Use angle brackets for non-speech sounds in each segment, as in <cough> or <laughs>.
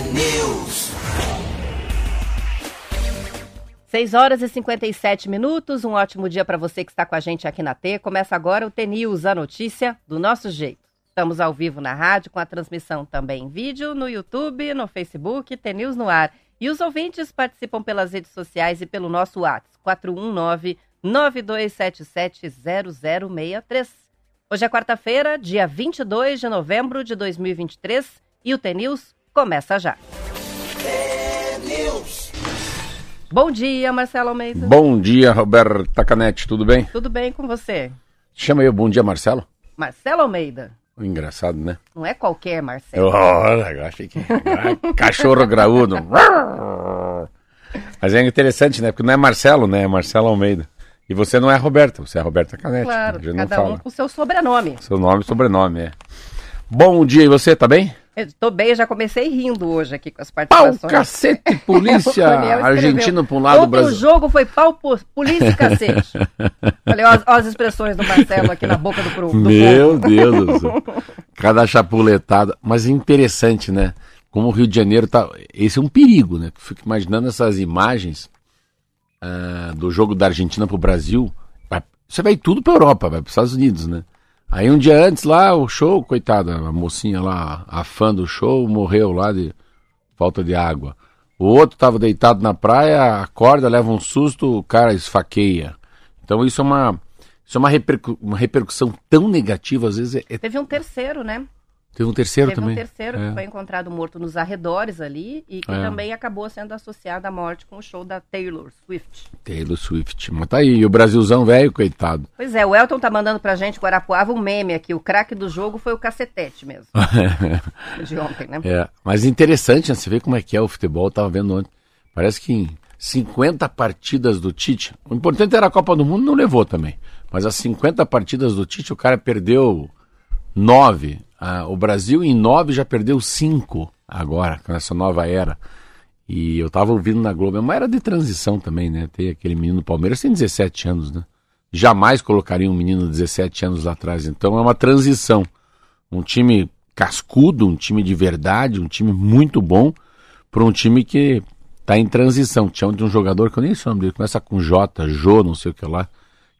News. 6 horas e 57 minutos. Um ótimo dia para você que está com a gente aqui na T. Começa agora o T-News, a notícia do nosso jeito. Estamos ao vivo na rádio, com a transmissão também em vídeo, no YouTube, no Facebook, T-News no ar. E os ouvintes participam pelas redes sociais e pelo nosso WhatsApp, 419-9277-0063. Hoje é quarta-feira, dia 22 de novembro de 2023 e o T-News começa já. Bom dia, Marcelo Almeida. Bom dia, Roberta Canete, tudo bem? Tudo bem com você? Chama eu Bom Dia Marcelo? Marcelo Almeida. Engraçado, né? Não é qualquer Marcelo. Olha, eu achei que. Cachorro graúdo. Mas é interessante, né? Porque não é Marcelo, né? É Marcelo Almeida. E você não é Roberta, você é Roberta Canete. Claro, cada um com seu sobrenome. Seu nome e sobrenome, é. Bom dia, e você, tá bem? Tô bem, já comecei rindo hoje aqui com as Pau, participações. cacete, <laughs> polícia! O. Argentino pra um lado, Brasil. o jogo foi pau, po- polícia e cacete. <laughs> Falei, ó, as- expressões do Marcelo aqui na boca do, pro, do Meu povo. Deus do céu. Cada chapuletada. Mas é interessante, né? Como o Rio de Janeiro tá. Esse é um perigo, né? Fico imaginando essas imagens ah, do jogo da Argentina pro Brasil. Vai- Você vai tudo pra Europa, vai pros Estados Unidos, né? Aí um dia antes lá, o show, coitada, a mocinha lá, a fã do show, morreu lá de falta de água. O outro tava deitado na praia, acorda, leva um susto, o cara esfaqueia. Então isso é uma, isso é uma, repercu- uma repercussão tão negativa, às vezes é, é- Teve um terceiro, né? Teve um terceiro Teve também. um terceiro É. que foi encontrado morto nos arredores ali e que É. também acabou sendo associado à morte com o show da Taylor Swift. Taylor Swift. Mas tá aí, e o Brasilzão velho, coitado. Pois é, o Elton tá mandando pra gente, Guarapuava, um meme aqui. O craque do jogo foi o cacetete mesmo. <laughs> de ontem, né? É, mas interessante, né? Você vê como é que é o futebol, eu tava vendo ontem. Parece que em 50 partidas do Tite, o importante era a Copa do Mundo, não levou também. Mas as 50 partidas do Tite, o cara perdeu 9. Ah, o Brasil em 9 já perdeu 5 agora, com essa nova era. E eu tava ouvindo na Globo, é uma era de transição também, né? Tem aquele menino do Palmeiras, tem 17 anos, né? Jamais colocaria um menino de 17 anos lá atrás. Então é uma transição. Um time cascudo, um time de verdade, um time muito bom, para um time que tá em transição. Tinha um jogador que eu nem sei o nome dele, começa com J, Jô, não sei o que lá,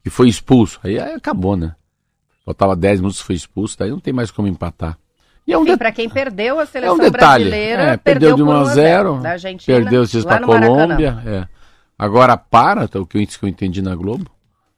que foi expulso. Aí acabou, né? Faltava 10 minutos, foi expulso, daí não tem mais como empatar. E é um detalhe. pra quem perdeu, a É seleção um detalhe. brasileira É, perdeu de por 1 a 1 0, da Argentina, perdeu esses lá da no Maracanã. Colômbia. É. Agora para, tá, o que eu, entendi na Globo.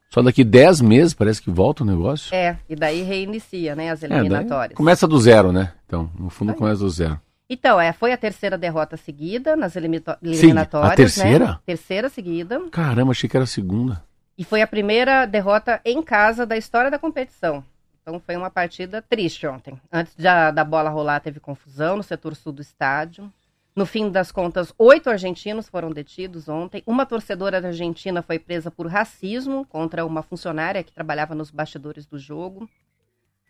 Só daqui 10 meses parece que volta o negócio. É, e daí reinicia, né, as É, eliminatórias. começa do zero, né? Então, no fundo começa do zero. Então, é, foi a terceira derrota seguida nas eliminatórias, a terceira? né? Terceira seguida. Caramba, achei que era a segunda. E foi a primeira derrota em casa da história da competição. Então foi uma partida triste ontem. Antes da, da bola rolar, teve confusão no setor sul do estádio. No fim das contas, oito argentinos foram detidos ontem. Uma torcedora Argentina foi presa por racismo contra uma funcionária que trabalhava nos bastidores do jogo.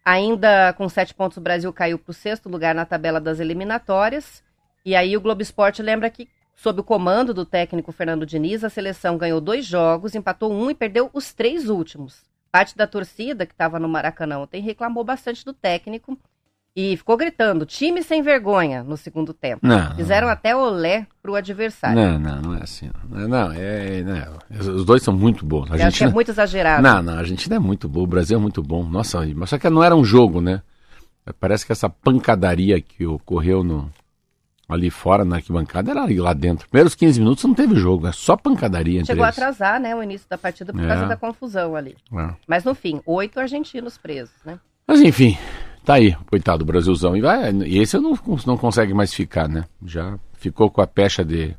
Ainda com sete pontos, o Brasil caiu para o sexto lugar na tabela das eliminatórias. E aí o Globo Esporte lembra que, sob o comando do técnico Fernando Diniz, a seleção ganhou dois jogos, empatou um e perdeu os três últimos. Parte da torcida que estava no Maracanã ontem reclamou bastante do técnico e ficou gritando: time sem vergonha no segundo tempo. Não. Fizeram até olé pro adversário. Não, não, não é assim. Não, não, é, não. Os dois são muito bons. A Eu acho que é Argentina... muito exagerado. Não, não, a Argentina é muito boa, o Brasil é muito bom. Nossa, mas só que não era um jogo, né? Parece que essa pancadaria que ocorreu no, ali fora na arquibancada era ali lá dentro. Primeiros 15 minutos não teve jogo, é só pancadaria Chegou a atrasar, né, o início da partida por É. causa da confusão ali. É. Mas no fim, oito argentinos presos, né? Mas enfim, tá aí, coitado do Brasilzão. E, vai, e esse não, não consegue mais ficar, né? Já ficou com a pecha de.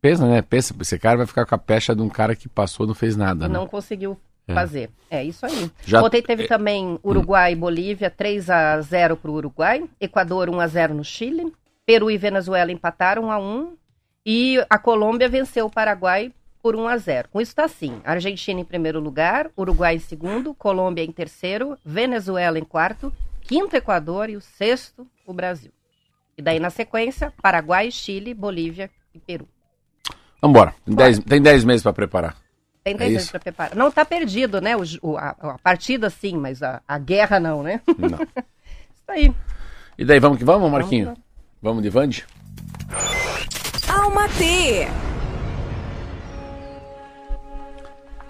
Pensa, né? Pensa, esse cara vai ficar com a pecha de um cara que passou e não fez nada, né? não conseguiu É. fazer. É isso aí. Já- Ontem teve também Uruguai e Bolívia, 3 a 0 para o Uruguai. Equador 1 a 0 no Chile. Peru e Venezuela empataram 1 a 1 e a Colômbia venceu o Paraguai por 1 a 0. Com isso está assim: Argentina em primeiro lugar, Uruguai em segundo, Colômbia em terceiro, Venezuela em quarto, quinto Equador e o sexto o Brasil. E daí na sequência, Paraguai, Chile, Bolívia e Peru. Vambora, tem 10 tem dez meses pra preparar. Tem É 10 isso? anos para preparar. Não está perdido, né? O- a, a partida sim, mas a, a guerra não, né? Não. <laughs> Isso aí. E daí, vamos que vamos, Marquinho? Vamos Vamos de Vande? Alma T.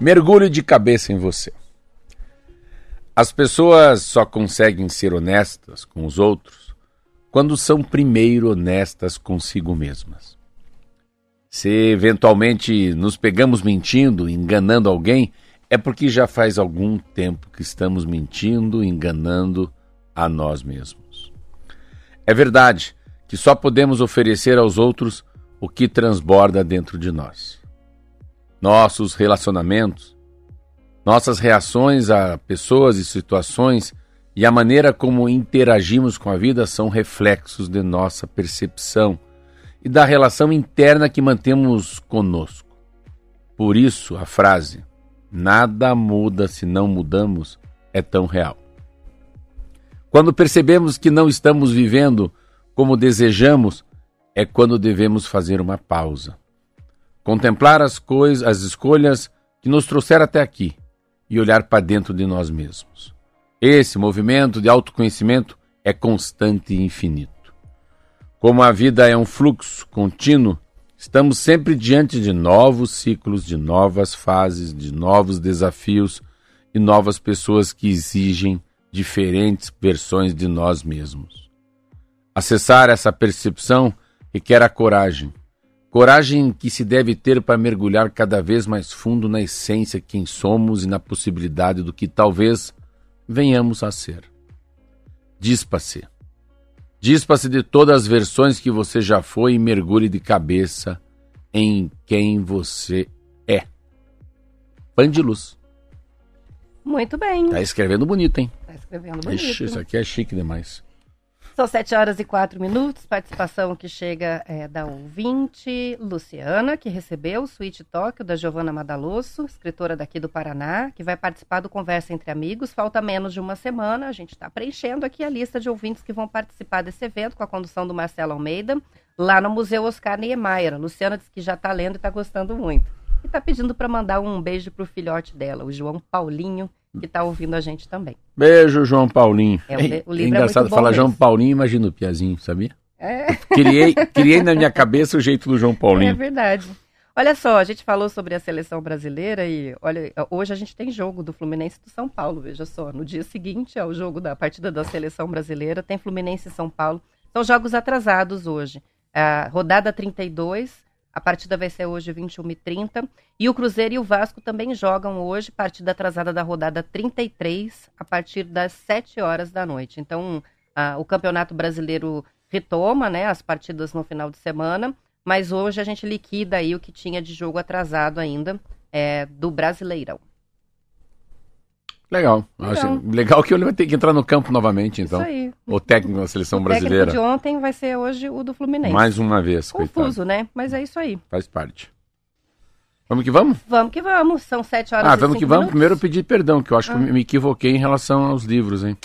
Mergulhe de cabeça em você. As pessoas só conseguem ser honestas com os outros quando são primeiro honestas consigo mesmas. Se eventualmente nos pegamos mentindo, enganando alguém, é porque já faz algum tempo que estamos mentindo, enganando a nós mesmos. É verdade que só podemos oferecer aos outros o que transborda dentro de nós. Nossos relacionamentos, nossas reações a pessoas e situações e a maneira como interagimos com a vida são reflexos de nossa percepção e da relação interna que mantemos conosco. Por isso, a frase Nada muda se não mudamos é tão real. Quando percebemos que não estamos vivendo como desejamos, é quando devemos fazer uma pausa. Contemplar as coisas, as escolhas que nos trouxeram até aqui e olhar para dentro de nós mesmos. Esse movimento de autoconhecimento é constante e infinito. Como a vida é um fluxo contínuo, Estamos sempre diante de novos ciclos, de novas fases, de novos desafios e novas pessoas que exigem diferentes versões de nós mesmos. Acessar essa percepção requer a coragem. Coragem que se deve ter para mergulhar cada vez mais fundo na essência quem somos e na possibilidade do que talvez venhamos a ser. Dispa-se. Dispa-se de todas as versões que você já foi e mergulhe de cabeça em quem você é. Pan de luz. Muito bem. Tá escrevendo bonito, hein? Tá escrevendo bonito. Ixi, isso aqui é chique demais. São sete horas e quatro minutos. Participação que chega é, da ouvinte Luciana, que recebeu o Suíte Tóquio da Giovana Madalosso, escritora daqui do Paraná, que vai participar do Conversa Entre Amigos. Falta menos de uma semana. A gente está preenchendo aqui a lista de ouvintes que vão participar desse evento com a condução do Marcelo Almeida, lá no Museu Oscar Niemeyer. A Luciana disse que já está lendo e está gostando muito. E está pedindo para mandar um beijo para o filhote dela, o João Paulinho, que está ouvindo a gente também. Beijo, João Paulinho. É, o, o livro é engraçado muito bom falar mesmo. João Paulinho, imagina o Piazinho, sabia? É. Criei, criei na minha cabeça o jeito do João É Paulinho. verdade. Olha só, a gente falou sobre a seleção brasileira e olha, hoje a gente tem jogo do Fluminense e do São Paulo, veja só. No dia seguinte ao jogo da partida da seleção brasileira, tem Fluminense e São Paulo. São jogos atrasados hoje. A rodada 32, a partida vai ser hoje 21h30. E o Cruzeiro e o Vasco também jogam hoje, partida atrasada da rodada 33, a partir das 7 horas da noite. Então, ah, o Campeonato Brasileiro retoma né, as partidas no final de semana, mas hoje a gente liquida aí o que tinha de jogo atrasado ainda é, do Brasileirão. Legal. Legal. Acho- legal que ele vai ter que entrar no campo novamente, então. Isso aí. O técnico da seleção o brasileira. técnico de ontem vai ser hoje o do Fluminense. Mais uma vez, coitado. Confuso, né? Mas é isso aí. Faz parte. Vamos que vamos? Vamos que vamos. São sete horas Ah, vamos que vamos. minutos. Primeiro eu pedi perdão, que eu acho Ah. que eu me equivoquei em relação aos livros, hein?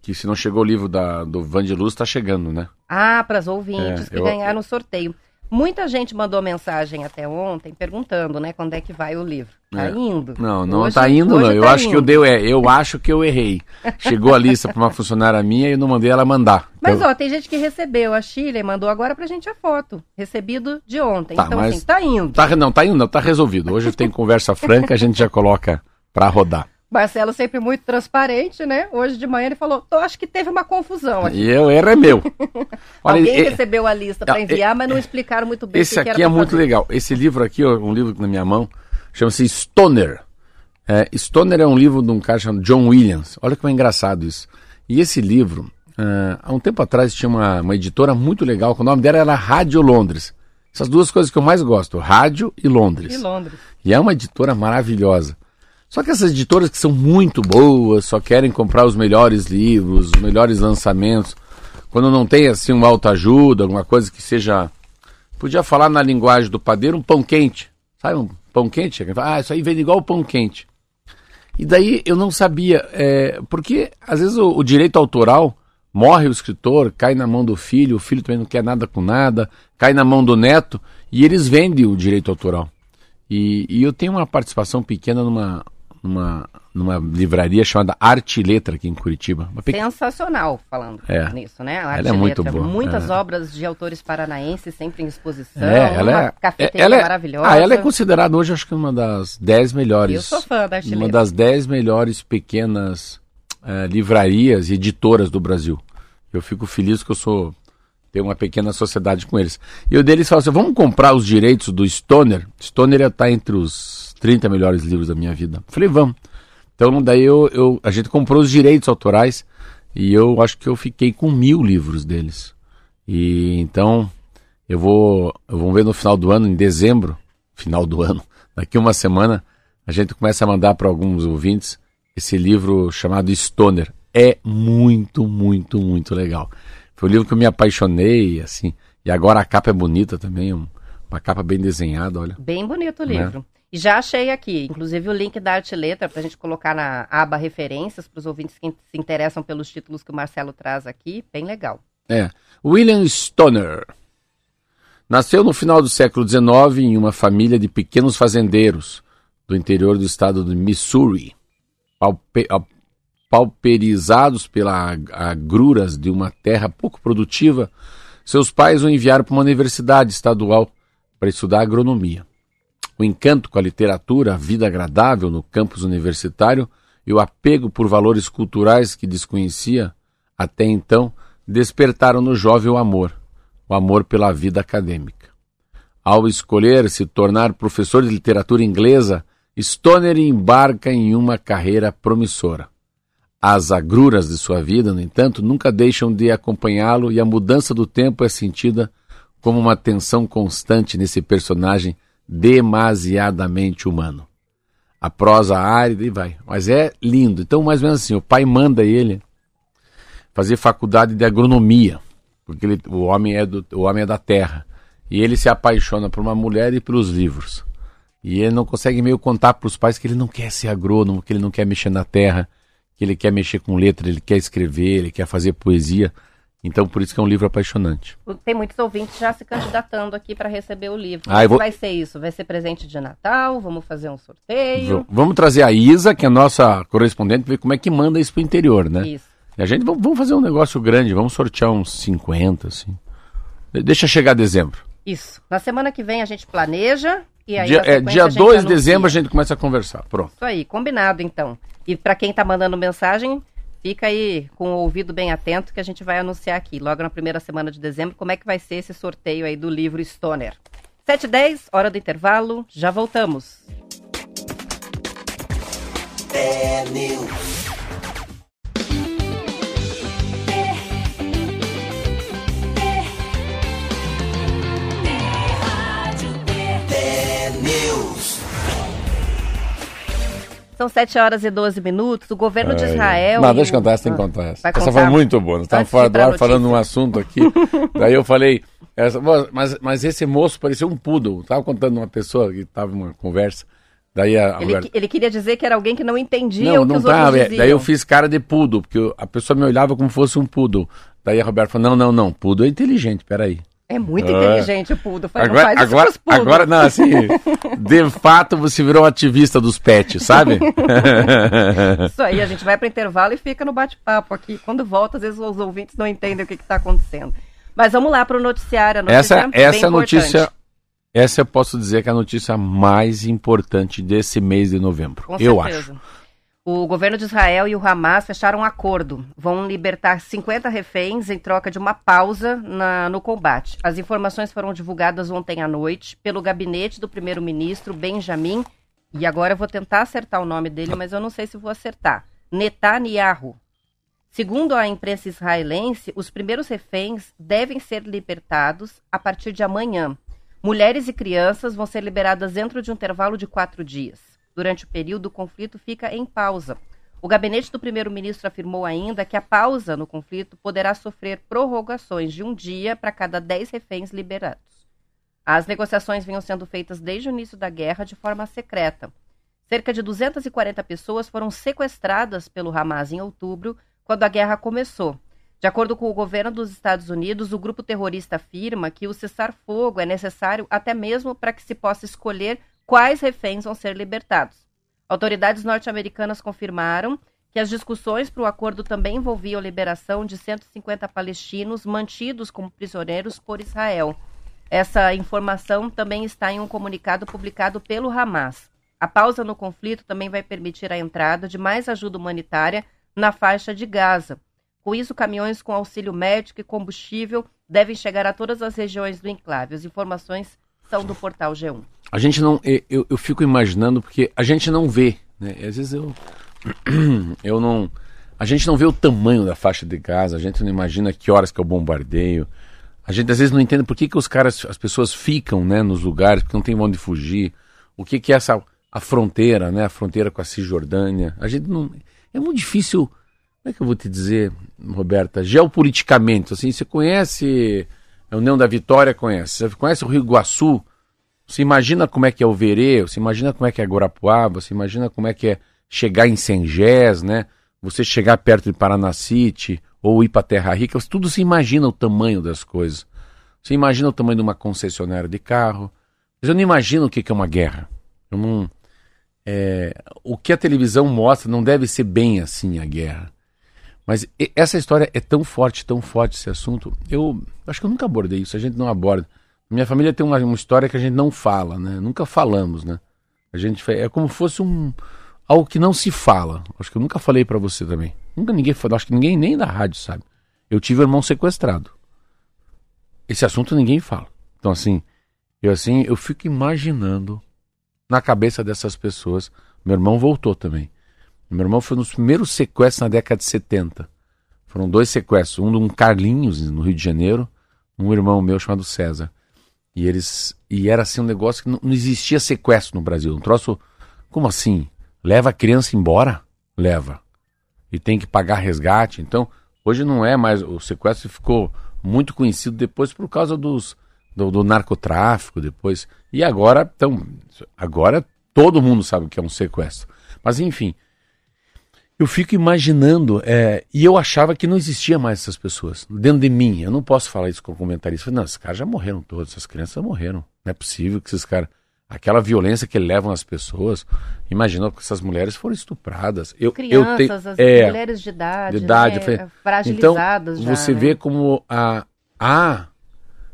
Que se não chegou o livro da, do Van de Luz, tá chegando, né? Ah, para os ouvintes É, que eu- ganharam o sorteio. Muita gente mandou mensagem até ontem perguntando, né, quando é que vai o livro. Tá É. indo? Não, não Hoje- tá indo, não. Eu tá acho que eu dei, é, eu acho que eu errei. Chegou a lista para uma funcionária minha e eu não mandei ela mandar. Mas, Então- ó, tem gente que recebeu. A Chile mandou agora pra gente a foto. Recebido de ontem. Tá, então, mas- assim, tá indo. Tá, não, tá indo, não, tá resolvido. Hoje tem conversa franca, a gente já coloca pra rodar. Marcelo sempre muito transparente, né? Hoje de manhã ele falou, tô, acho que teve uma confusão aqui. E eu, erro é meu. <laughs> Olha, Alguém e- recebeu a lista Ah, enviar, mas não explicaram muito bem esse o que que aqui era é muito fazer. legal. Esse livro aqui, ó, um livro na minha mão, chama-se Stoner. É, Stoner é um livro de um cara chamado John Williams. Olha como é engraçado isso. E esse livro, ah, há um tempo atrás tinha uma, uma editora muito legal, que o nome dela era Rádio Londres. Essas duas coisas que eu mais gosto, rádio e Londres. De Londres. E é uma editora maravilhosa. Só que essas editoras que são muito boas, só querem comprar os melhores livros, os melhores lançamentos, quando não tem assim uma autoajuda, alguma coisa que seja. Podia falar na linguagem do padeiro um pão quente. Sabe um pão quente? Ah, isso aí vende igual o pão quente. E daí eu não sabia, é, porque às vezes o, o direito autoral morre o escritor, cai na mão do filho, o filho também não quer nada com nada, cai na mão do neto e eles vendem o direito autoral. E, e eu tenho uma participação pequena numa, numa, numa livraria chamada Arte e Letra aqui em Curitiba. Pe... Sensacional falando é. nisso, né? Arte ela é muito boa. Muitas é. obras de autores paranaenses sempre em exposição. É, ela uma é, cafeteria ela é, maravilhosa. Ah, ela é considerada hoje, acho que uma das dez melhores. Eu sou fã da Arte Uma Letra. das dez melhores pequenas uh, livrarias e editoras do Brasil. Eu fico feliz que eu sou tenho uma pequena sociedade com eles. E o deles falou assim: vamos comprar os direitos do Stoner. Stoner está entre os 30 melhores livros da minha vida. Falei, vamos. Então daí eu, eu, a gente comprou os direitos autorais e eu acho que eu fiquei com mil livros deles. E então eu vou, eu vou ver no final do ano, em dezembro, final do ano, <laughs> daqui uma semana, a gente começa a mandar para alguns ouvintes esse livro chamado Stoner. É muito, muito, muito legal. Foi um livro que eu me apaixonei, assim. E agora a capa é bonita também, uma capa bem desenhada, olha. Bem bonito o livro. Né? E já achei aqui, inclusive o link da Arte Letra para a gente colocar na aba referências para os ouvintes que se interessam pelos títulos que o Marcelo traz aqui. Bem legal. É. William Stoner. Nasceu no final do século XIX em uma família de pequenos fazendeiros do interior do estado de Missouri. Paupe pauperizados pelas agruras de uma terra pouco produtiva, seus pais o enviaram para uma universidade estadual para estudar agronomia. O encanto com a literatura, a vida agradável no campus universitário e o apego por valores culturais que desconhecia até então despertaram no jovem o amor, o amor pela vida acadêmica. Ao escolher se tornar professor de literatura inglesa, Stoner embarca em uma carreira promissora. As agruras de sua vida, no entanto, nunca deixam de acompanhá-lo e a mudança do tempo é sentida como uma tensão constante nesse personagem demasiadamente humano. A prosa árida e vai. Mas é lindo. Então, mais ou menos assim, o pai manda ele fazer faculdade de agronomia, porque ele, o, homem é do, o homem é da terra. E ele se apaixona por uma mulher e pelos livros. E ele não consegue meio contar para os pais que ele não quer ser agrônomo, que ele não quer mexer na terra que ele quer mexer com letra, ele quer escrever, ele quer fazer poesia. Então, por isso que é um livro apaixonante. Tem muitos ouvintes já se candidatando aqui para receber o livro. Ah, vou... vai ser isso? Vai ser presente de Natal? Vamos fazer um sorteio? V vamos trazer a Isa, que é a nossa correspondente, ver como é que manda isso para o interior, né? Isso. E a gente, vamos fazer um negócio grande, vamos sortear uns 50, assim. Deixa chegar dezembro. Isso. Na semana que vem a gente planeja e aí dia, é, dia 2 de dezembro a gente começa a conversar. Pronto. Isso aí, combinado então. E para quem está mandando mensagem, fica aí com o ouvido bem atento que a gente vai anunciar aqui, logo na primeira semana de dezembro, como é que vai ser esse sorteio aí do livro Stoner. 7 h 10 hora do intervalo, já voltamos. É São 7 horas e 12 minutos. O governo de Israel. Não, deixa eu contar essa, tem que ah, contar essa. Essa foi muito boa. Nós estávamos fora do ar falando um assunto aqui. <laughs> daí eu falei, essa, mas, mas esse moço parecia um poodle. Estava contando uma pessoa que estava numa conversa. Daí a, ele, Roberta... ele, queria dizer que era alguém que não entendia não, o que não os outros é. Daí eu fiz cara de poodle, porque a pessoa me olhava como fosse um poodle. Daí a Roberta falou, não, não, não, poodle é inteligente, peraí. É muito ah. inteligente o Pudo. Faz, agora, não faz agora, isso os agora, não, assim, de <laughs> fato você virou ativista dos pets, sabe? <laughs> isso aí, a gente vai para intervalo e fica no bate-papo aqui. Quando volta, às vezes os ouvintes não entendem o que está acontecendo. Mas vamos lá para o noticiário. A notícia essa essa é notícia, essa eu posso dizer que é a notícia mais importante desse mês de novembro. Com eu certeza. acho. O governo de Israel e o Hamas fecharam um acordo. Vão libertar 50 reféns em troca de uma pausa na, no combate. As informações foram divulgadas ontem à noite pelo gabinete do primeiro-ministro Benjamin. E agora eu vou tentar acertar o nome dele, mas eu não sei se vou acertar. Netanyahu. Segundo a imprensa israelense, os primeiros reféns devem ser libertados a partir de amanhã. Mulheres e crianças vão ser liberadas dentro de um intervalo de quatro dias. Durante o período, o conflito fica em pausa. O gabinete do primeiro-ministro afirmou ainda que a pausa no conflito poderá sofrer prorrogações de um dia para cada dez reféns liberados. As negociações vinham sendo feitas desde o início da guerra de forma secreta. Cerca de 240 pessoas foram sequestradas pelo Hamas em outubro, quando a guerra começou. De acordo com o governo dos Estados Unidos, o grupo terrorista afirma que o cessar-fogo é necessário até mesmo para que se possa escolher quais reféns vão ser libertados. Autoridades norte-americanas confirmaram que as discussões para o acordo também envolviam a liberação de 150 palestinos mantidos como prisioneiros por Israel. Essa informação também está em um comunicado publicado pelo Hamas. A pausa no conflito também vai permitir a entrada de mais ajuda humanitária na faixa de Gaza. Com isso, caminhões com auxílio médico e combustível devem chegar a todas as regiões do enclave. As informações são do portal G1. A gente não. Eu, eu fico imaginando, porque a gente não vê, né? Às vezes eu. <clears throat> Eu não. A gente não vê o tamanho da faixa de Gaza, a gente não imagina que horas que é o bombardeio. A gente às vezes não entende por que, que os caras, as pessoas ficam né, nos lugares, porque não tem onde fugir. O que, que é essa a fronteira, né? A fronteira com a Cisjordânia. A gente não. É muito difícil. Como é que eu vou te dizer, Roberta? Geopoliticamente, assim, você conhece a União da Vitória, conhece. Você conhece o Rio Iguaçu? Você imagina como é que é o Verê, você imagina como é que é Guarapuava, você imagina como é que é chegar em Sengés, né? Você chegar perto de Paranacite ou ir para Terra Rica, tudo se imagina o tamanho das coisas. Você imagina o tamanho de uma concessionária de carro. Mas eu não imagino o que é uma guerra. Eu não, é, o que a televisão mostra não deve ser bem assim a guerra. Mas essa história é tão forte, tão forte esse assunto. Eu acho que eu nunca abordei isso, a gente não aborda. Minha família tem uma, uma história que a gente não fala, né? Nunca falamos, né? A gente é como se fosse um algo que não se fala. Acho que eu nunca falei para você também. Nunca ninguém falou, acho que ninguém nem da rádio sabe. Eu tive um irmão sequestrado. Esse assunto ninguém fala. Então assim, eu assim, eu fico imaginando na cabeça dessas pessoas. Meu irmão voltou também. Meu irmão foi nos primeiros sequestros na década de 70. Foram dois sequestros, um de um Carlinhos, no Rio de Janeiro, um irmão meu chamado César. E eles e era assim um negócio que não, não existia sequestro no Brasil. Um troço, como assim? Leva a criança embora? Leva. E tem que pagar resgate. Então, hoje não é mais. O sequestro ficou muito conhecido depois por causa dos do, do narcotráfico depois. E agora, então, agora todo mundo sabe o que é um sequestro. Mas enfim, eu fico imaginando, é, e eu achava que não existia mais essas pessoas dentro de mim. Eu não posso falar isso com comentarista. Não, esses caras já morreram todos, essas crianças já morreram. Não é possível que esses caras. Aquela violência que levam as pessoas. Imagina que essas mulheres foram estupradas. Eu, Crianças, eu tenho, as é, mulheres de idade, de idade né, fragilizadas então, já, Você né? vê como a. a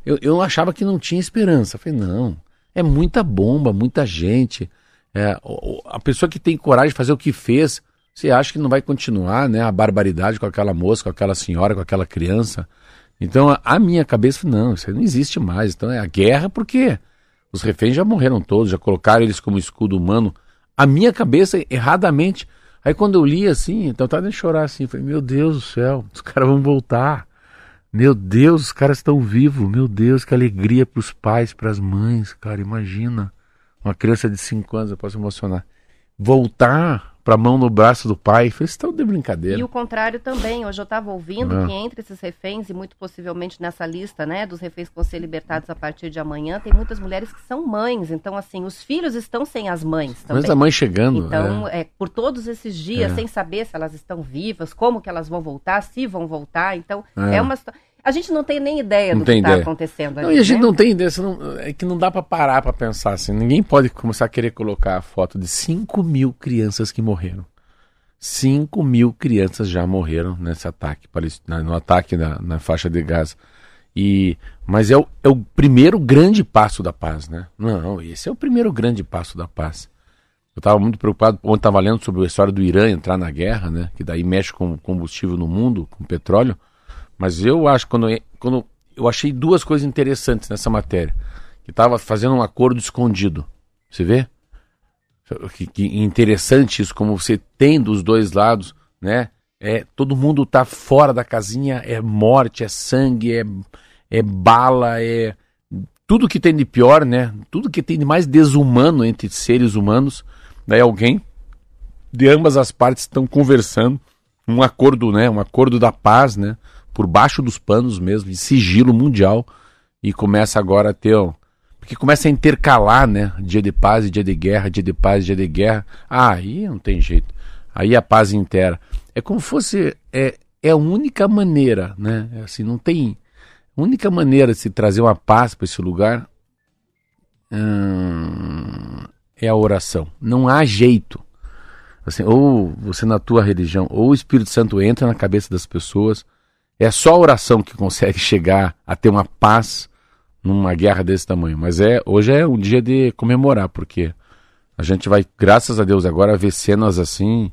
eu, eu achava que não tinha esperança. Eu falei, não, é muita bomba, muita gente. É, a pessoa que tem coragem de fazer o que fez, você acha que não vai continuar, né? A barbaridade com aquela moça, com aquela senhora, com aquela criança. Então a, a minha cabeça, não, isso não existe mais. Então é a guerra porque os reféns já morreram todos, já colocaram eles como escudo humano. A minha cabeça, erradamente. Aí quando eu li assim, então tava nem chorar assim, falei, meu Deus do céu, os caras vão voltar. Meu Deus, os caras estão vivos. Meu Deus, que alegria para os pais, para as mães, cara. Imagina. Uma criança de 5 anos, eu posso emocionar. Voltar para a mão no braço do pai. Vocês estão de brincadeira. E o contrário também. Hoje eu estava ouvindo Ah. que entre esses reféns, e muito possivelmente nessa lista, né, dos reféns que vão ser libertados a partir de amanhã, tem muitas mulheres que são mães. Então, assim, os filhos estão sem as mães também. Mas a mãe chegando. Então, é. é, por todos esses dias, É. sem saber se elas estão vivas, como que elas vão voltar, se vão voltar. Então, É. é, uma situação. A gente não tem nem ideia Não do que está acontecendo Não, ali. e a gente né? não tem ideia, não- é que não dá para parar para pensar assim. Ninguém pode começar a querer colocar a foto de 5 mil crianças que morreram. 5 mil crianças já morreram nesse ataque, no ataque na, na faixa de Gaza. E, mas é o, é o primeiro grande passo da paz, né? Não, esse é o primeiro grande passo da paz. Eu estava muito preocupado, ontem estava lendo sobre a história do Irã entrar na guerra, né? Que daí mexe com combustível no mundo, com petróleo. Mas eu acho quando, quando eu achei duas coisas interessantes nessa matéria. Que estava fazendo um acordo escondido. Você vê? Que, que interessante isso, como você tem dos dois lados, né? É, todo mundo tá fora da casinha, é morte, é sangue, é, é bala, é tudo que tem de pior, né? Tudo que tem de mais desumano entre seres humanos. Daí alguém de ambas as partes estão conversando, um acordo, né? Um acordo da paz, né? Por baixo dos panos mesmo, de sigilo mundial. E começa agora a ter. ó, Porque começa a intercalar, né? Dia de paz e dia de guerra, dia de paz e dia de guerra. Ah, aí não tem jeito. Aí a paz inteira. É como fosse. É, é a única maneira, né? É Assim, não tem. A única maneira de se trazer uma paz para esse lugar hum, é a oração. Não há jeito. Assim, ou você na tua religião, ou o Espírito Santo entra na cabeça das pessoas. É só a oração que consegue chegar a ter uma paz numa guerra desse tamanho. Mas é hoje é um dia de comemorar, porque a gente vai, graças a Deus, agora ver cenas assim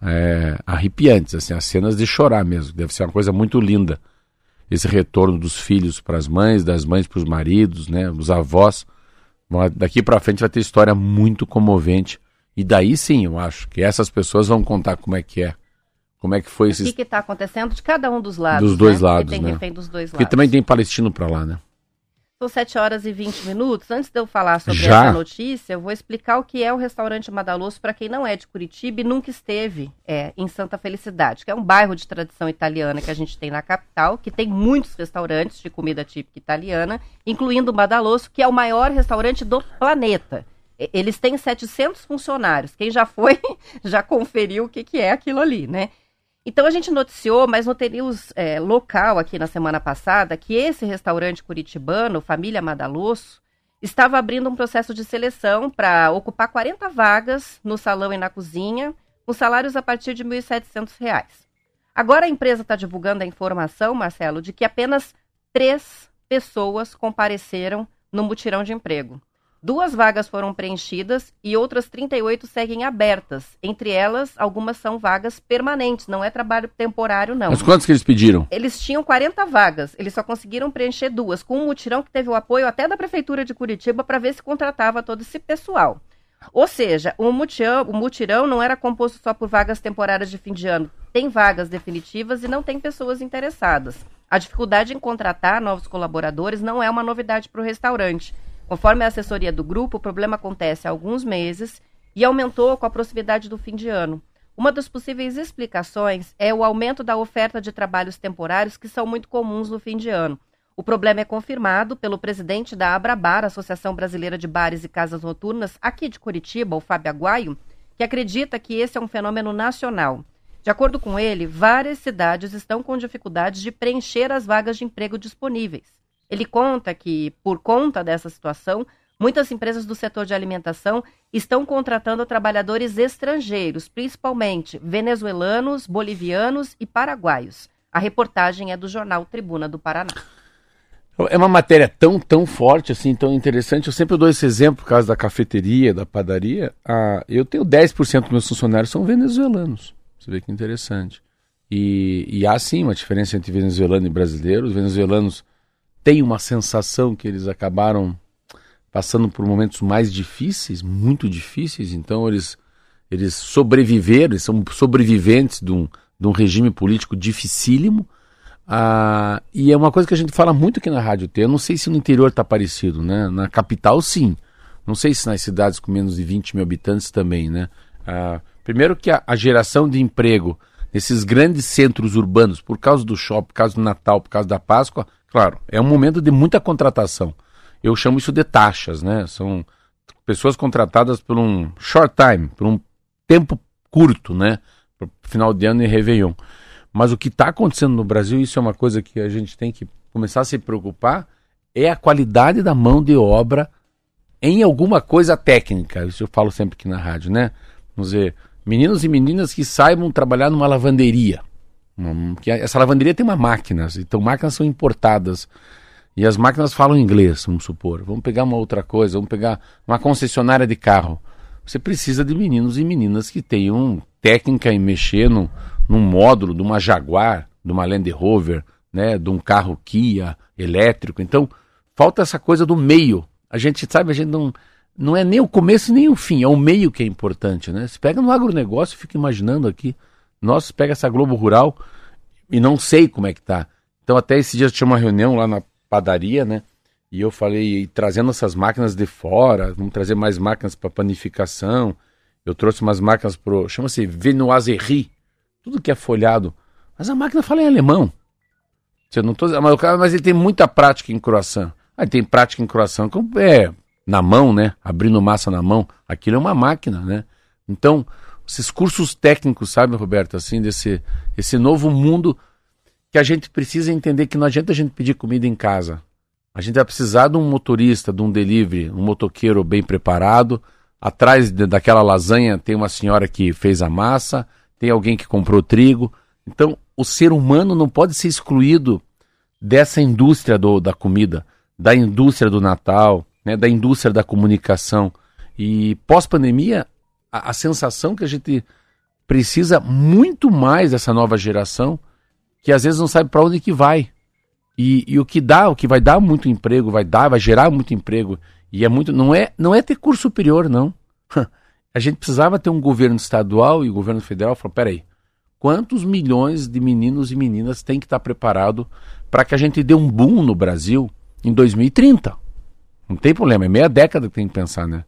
é, arrepiantes, assim, as cenas de chorar mesmo. Deve ser uma coisa muito linda. Esse retorno dos filhos para as mães, das mães para os maridos, né, os avós. Daqui para frente vai ter história muito comovente. E daí sim, eu acho que essas pessoas vão contar como é que é. Como é que foi esse. O que está acontecendo de cada um dos lados. Dos dois né? lados, tem né? refém dos dois lados. Porque também tem palestino para lá, né? São 7 horas e 20 minutos. Antes de eu falar sobre Já? essa notícia, eu vou explicar o que é o restaurante Madaloso para quem não é de Curitiba e nunca esteve é, em Santa Felicidade, que é um bairro de tradição italiana que a gente tem na capital, que tem muitos restaurantes de comida típica italiana, incluindo o Madaloso, que é o maior restaurante do planeta. Eles têm 700 funcionários. Quem já foi, <laughs> já conferiu o que, que é aquilo ali, né? Então a gente noticiou, mas no News é, local aqui na semana passada, que esse restaurante curitibano, Família Madalosso, estava abrindo um processo de seleção para ocupar 40 vagas no salão e na cozinha, com salários a partir de 1.700 reais. Agora a empresa está divulgando a informação, Marcelo, de que apenas três pessoas compareceram no mutirão de emprego. Duas vagas foram preenchidas e outras 38 seguem abertas. Entre elas, algumas são vagas permanentes, não é trabalho temporário, não. Mas quantos que eles pediram? Eles tinham 40 vagas, eles só conseguiram preencher duas, com um mutirão que teve o apoio até da Prefeitura de Curitiba para ver se contratava todo esse pessoal. Ou seja, o mutirão, o mutirão não era composto só por vagas temporárias de fim de ano. Tem vagas definitivas e não tem pessoas interessadas. A dificuldade em contratar novos colaboradores não é uma novidade para o restaurante. Conforme a assessoria do grupo, o problema acontece há alguns meses e aumentou com a proximidade do fim de ano. Uma das possíveis explicações é o aumento da oferta de trabalhos temporários que são muito comuns no fim de ano. O problema é confirmado pelo presidente da Abrabar, Associação Brasileira de Bares e Casas Noturnas, aqui de Curitiba, o Fábio Aguaio, que acredita que esse é um fenômeno nacional. De acordo com ele, várias cidades estão com dificuldades de preencher as vagas de emprego disponíveis. Ele conta que, por conta dessa situação, muitas empresas do setor de alimentação estão contratando trabalhadores estrangeiros, principalmente venezuelanos, bolivianos e paraguaios. A reportagem é do jornal Tribuna do Paraná. É uma matéria tão, tão forte, assim, tão interessante. Eu sempre dou esse exemplo por causa da cafeteria, da padaria. Ah, eu tenho 10% dos meus funcionários são venezuelanos. Você vê que interessante. E, e há sim uma diferença entre venezuelano e brasileiro. Os venezuelanos têm uma sensação que eles acabaram passando por momentos mais difíceis, muito difíceis. Então eles, eles sobreviveram, eles são sobreviventes de um, de um regime político dificílimo. Ah, e é uma coisa que a gente fala muito aqui na Rádio T. Eu não sei se no interior está parecido, né? Na capital, sim. Não sei se nas cidades com menos de 20 mil habitantes também, né? Ah, primeiro que a, a, geração de emprego nesses grandes centros urbanos, por causa do shopping, por causa do Natal, por causa da Páscoa, claro, é um momento de muita contratação. Eu chamo isso de taxas, né? São pessoas contratadas por um short time, por um tempo curto, né? Por final de ano e Réveillon. Mas o que está acontecendo no Brasil, isso é uma coisa que a gente tem que começar a se preocupar, é a qualidade da mão de obra em alguma coisa técnica. Isso eu falo sempre aqui na rádio, né? Vamos dizer, meninos e meninas que saibam trabalhar numa lavanderia. Que essa lavanderia tem uma máquina, então máquinas são importadas. E as máquinas falam inglês, vamos supor. Vamos pegar uma outra coisa, vamos pegar uma concessionária de carro. Você precisa de meninos e meninas que tenham técnica em mexer no, num módulo de uma Jaguar, de uma Land Rover, né, de um carro Kia elétrico. Então, falta essa coisa do meio. A gente sabe, a gente não não é nem o começo nem o fim, é o meio que é importante, né? Se pega no agronegócio, fica imaginando aqui, nossa, pega essa Globo Rural e não sei como é que tá. Então até esse dia tinha uma reunião lá na padaria, né? E eu falei, trazendo essas máquinas de fora, vamos trazer mais máquinas para panificação. Eu trouxe umas máquinas pro, chama-se Venoiserie, tudo que é folhado. Mas a máquina fala em alemão. Eu não tô, mas ele tem muita prática em croissant. Ah, ele tem prática em croissant, é na mão, né? Abrindo massa na mão. Aquilo é uma máquina, né? Então, esses cursos técnicos, sabe, Roberto, assim, desse esse novo mundo que a gente precisa entender que não adianta a gente pedir comida em casa. A gente vai precisar de um motorista, de um delivery, um motoqueiro bem preparado, atrás daquela lasanha tem uma senhora que fez a massa, tem alguém que comprou trigo. Então, o ser humano não pode ser excluído dessa indústria do, da comida, da indústria do Natal, né, da indústria da comunicação. E pós-pandemia, a, a sensação que a gente precisa muito mais dessa nova geração, que às vezes não sabe para onde que vai. E, e, o que dá, o que vai dar muito emprego, vai dar, vai gerar muito emprego. E é muito, não é, não é ter curso superior, não. <laughs> A gente precisava ter um governo estadual e o governo federal falou, peraí, quantos milhões de meninos e meninas tem que estar preparado para que a gente dê um boom no Brasil em 2030? Não tem problema, é meia década que tem que pensar, né?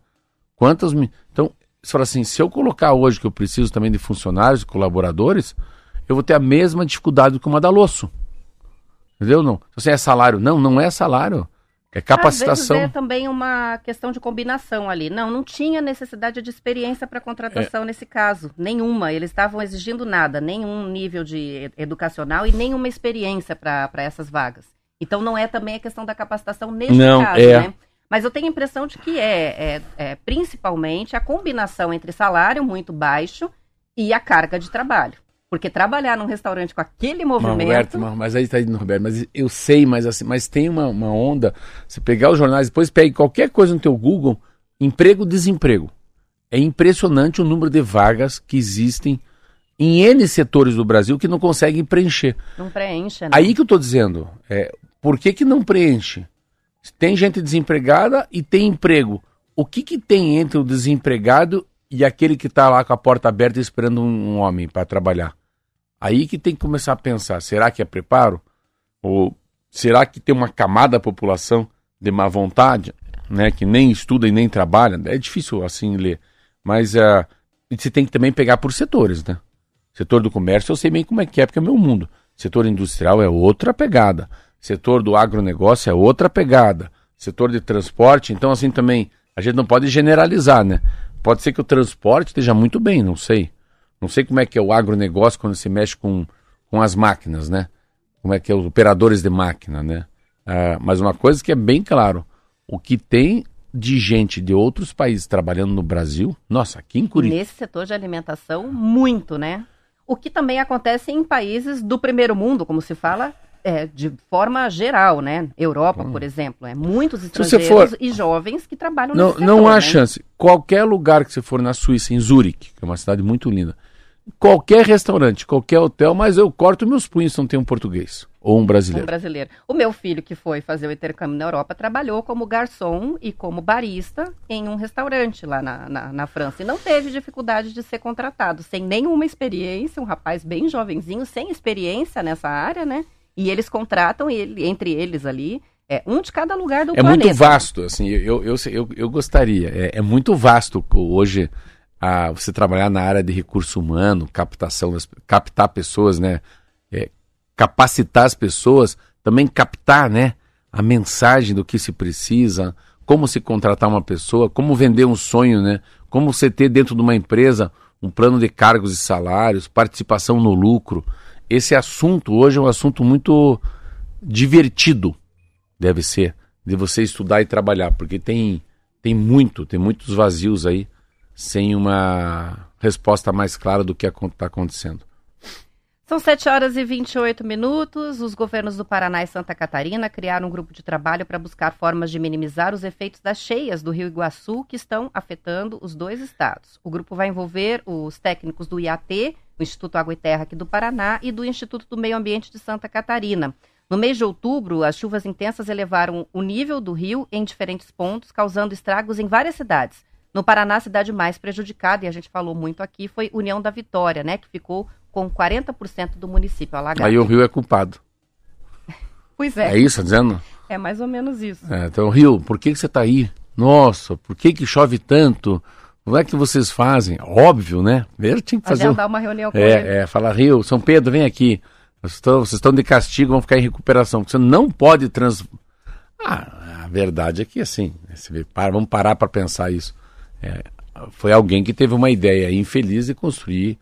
Quantas. Então, você fala assim: se eu colocar hoje que eu preciso também de funcionários e colaboradores, eu vou ter a mesma dificuldade que uma da Losso. Entendeu? Não. Você é salário, não, não é salário. É capacitação. Às vezes é também uma questão de combinação ali. Não, não tinha necessidade de experiência para contratação é. nesse caso. Nenhuma. Eles estavam exigindo nada, nenhum nível de educacional e nenhuma experiência para essas vagas. Então não é também a questão da capacitação nesse não, caso, é. né? Mas eu tenho a impressão de que é, é, é principalmente a combinação entre salário muito baixo e a carga de trabalho. Porque trabalhar num restaurante com aquele movimento. Roberto, mas aí tá indo, Roberto, mas eu sei, mas assim, mas tem uma, uma onda. Você pegar os jornais, depois pegue qualquer coisa no teu Google, emprego, desemprego. É impressionante o número de vagas que existem em N setores do Brasil que não conseguem preencher. Não preenche, né? Aí que eu estou dizendo, é, por que, que não preenche? Tem gente desempregada e tem emprego. O que, que tem entre o desempregado e aquele que está lá com a porta aberta esperando um, um homem para trabalhar? Aí que tem que começar a pensar: será que é preparo? Ou será que tem uma camada da população de má vontade, né, que nem estuda e nem trabalha? É difícil assim ler. Mas uh, você tem que também pegar por setores, né? Setor do comércio eu sei bem como é que é, porque é meu mundo. Setor industrial é outra pegada. Setor do agronegócio é outra pegada. Setor de transporte, então assim também, a gente não pode generalizar, né? Pode ser que o transporte esteja muito bem, não sei. Não sei como é que é o agronegócio quando se mexe com, com as máquinas, né? Como é que é os operadores de máquina, né? Ah, mas uma coisa que é bem claro, o que tem de gente de outros países trabalhando no Brasil, nossa, aqui em Curitiba. Nesse setor de alimentação, muito, né? O que também acontece em países do primeiro mundo, como se fala, é, de forma geral, né? Europa, por exemplo, é muitos estrangeiros for... e jovens que trabalham não, setor, Não há né? chance. Qualquer lugar que você for na Suíça, em Zurique, que é uma cidade muito linda, qualquer restaurante, qualquer hotel, mas eu corto meus punhos se não tem um português ou um brasileiro. Um brasileiro. O meu filho que foi fazer o intercâmbio na Europa trabalhou como garçom e como barista em um restaurante lá na, na, na, França e não teve dificuldade de ser contratado, sem nenhuma experiência, um rapaz bem jovenzinho, sem experiência nessa área, né? E eles contratam ele, entre eles ali é, um de cada lugar do é planeta. É muito vasto, assim, eu, eu, eu, eu gostaria. É, é muito vasto hoje a, você trabalhar na área de recurso humano, captação, captar pessoas, né? É, capacitar as pessoas, também captar, né? A mensagem do que se precisa, como se contratar uma pessoa, como vender um sonho, né? Como você ter dentro de uma empresa um plano de cargos e salários, participação no lucro esse assunto hoje é um assunto muito divertido, deve ser, de você estudar e trabalhar, porque tem, tem muito, tem muitos vazios aí, sem uma resposta mais clara do que está acontecendo. São 7 horas e 28 minutos. Os governos do Paraná e Santa Catarina criaram um grupo de trabalho para buscar formas de minimizar os efeitos das cheias do Rio Iguaçu que estão afetando os dois estados. O grupo vai envolver os técnicos do IAT, o Instituto Água e Terra aqui do Paraná, e do Instituto do Meio Ambiente de Santa Catarina. No mês de outubro, as chuvas intensas elevaram o nível do rio em diferentes pontos, causando estragos em várias cidades. No Paraná, a cidade mais prejudicada, e a gente falou muito aqui, foi União da Vitória, né, que ficou com 40% do município alagado. Aí o rio é culpado. <laughs> pois é. É isso, tá dizendo? É mais ou menos isso. É, então, Rio, por que, que você está aí? Nossa, por que, que chove tanto? Como é que vocês fazem? Óbvio, né? Primeiro tinha que fazer. Agendar uma reunião com é, ele. É, falar, Rio, São Pedro, vem aqui. Vocês estão, vocês estão de castigo, vão ficar em recuperação. Você não pode trans. Ah, a verdade é que assim, vamos parar para pensar isso. É, foi alguém que teve uma ideia infeliz de construir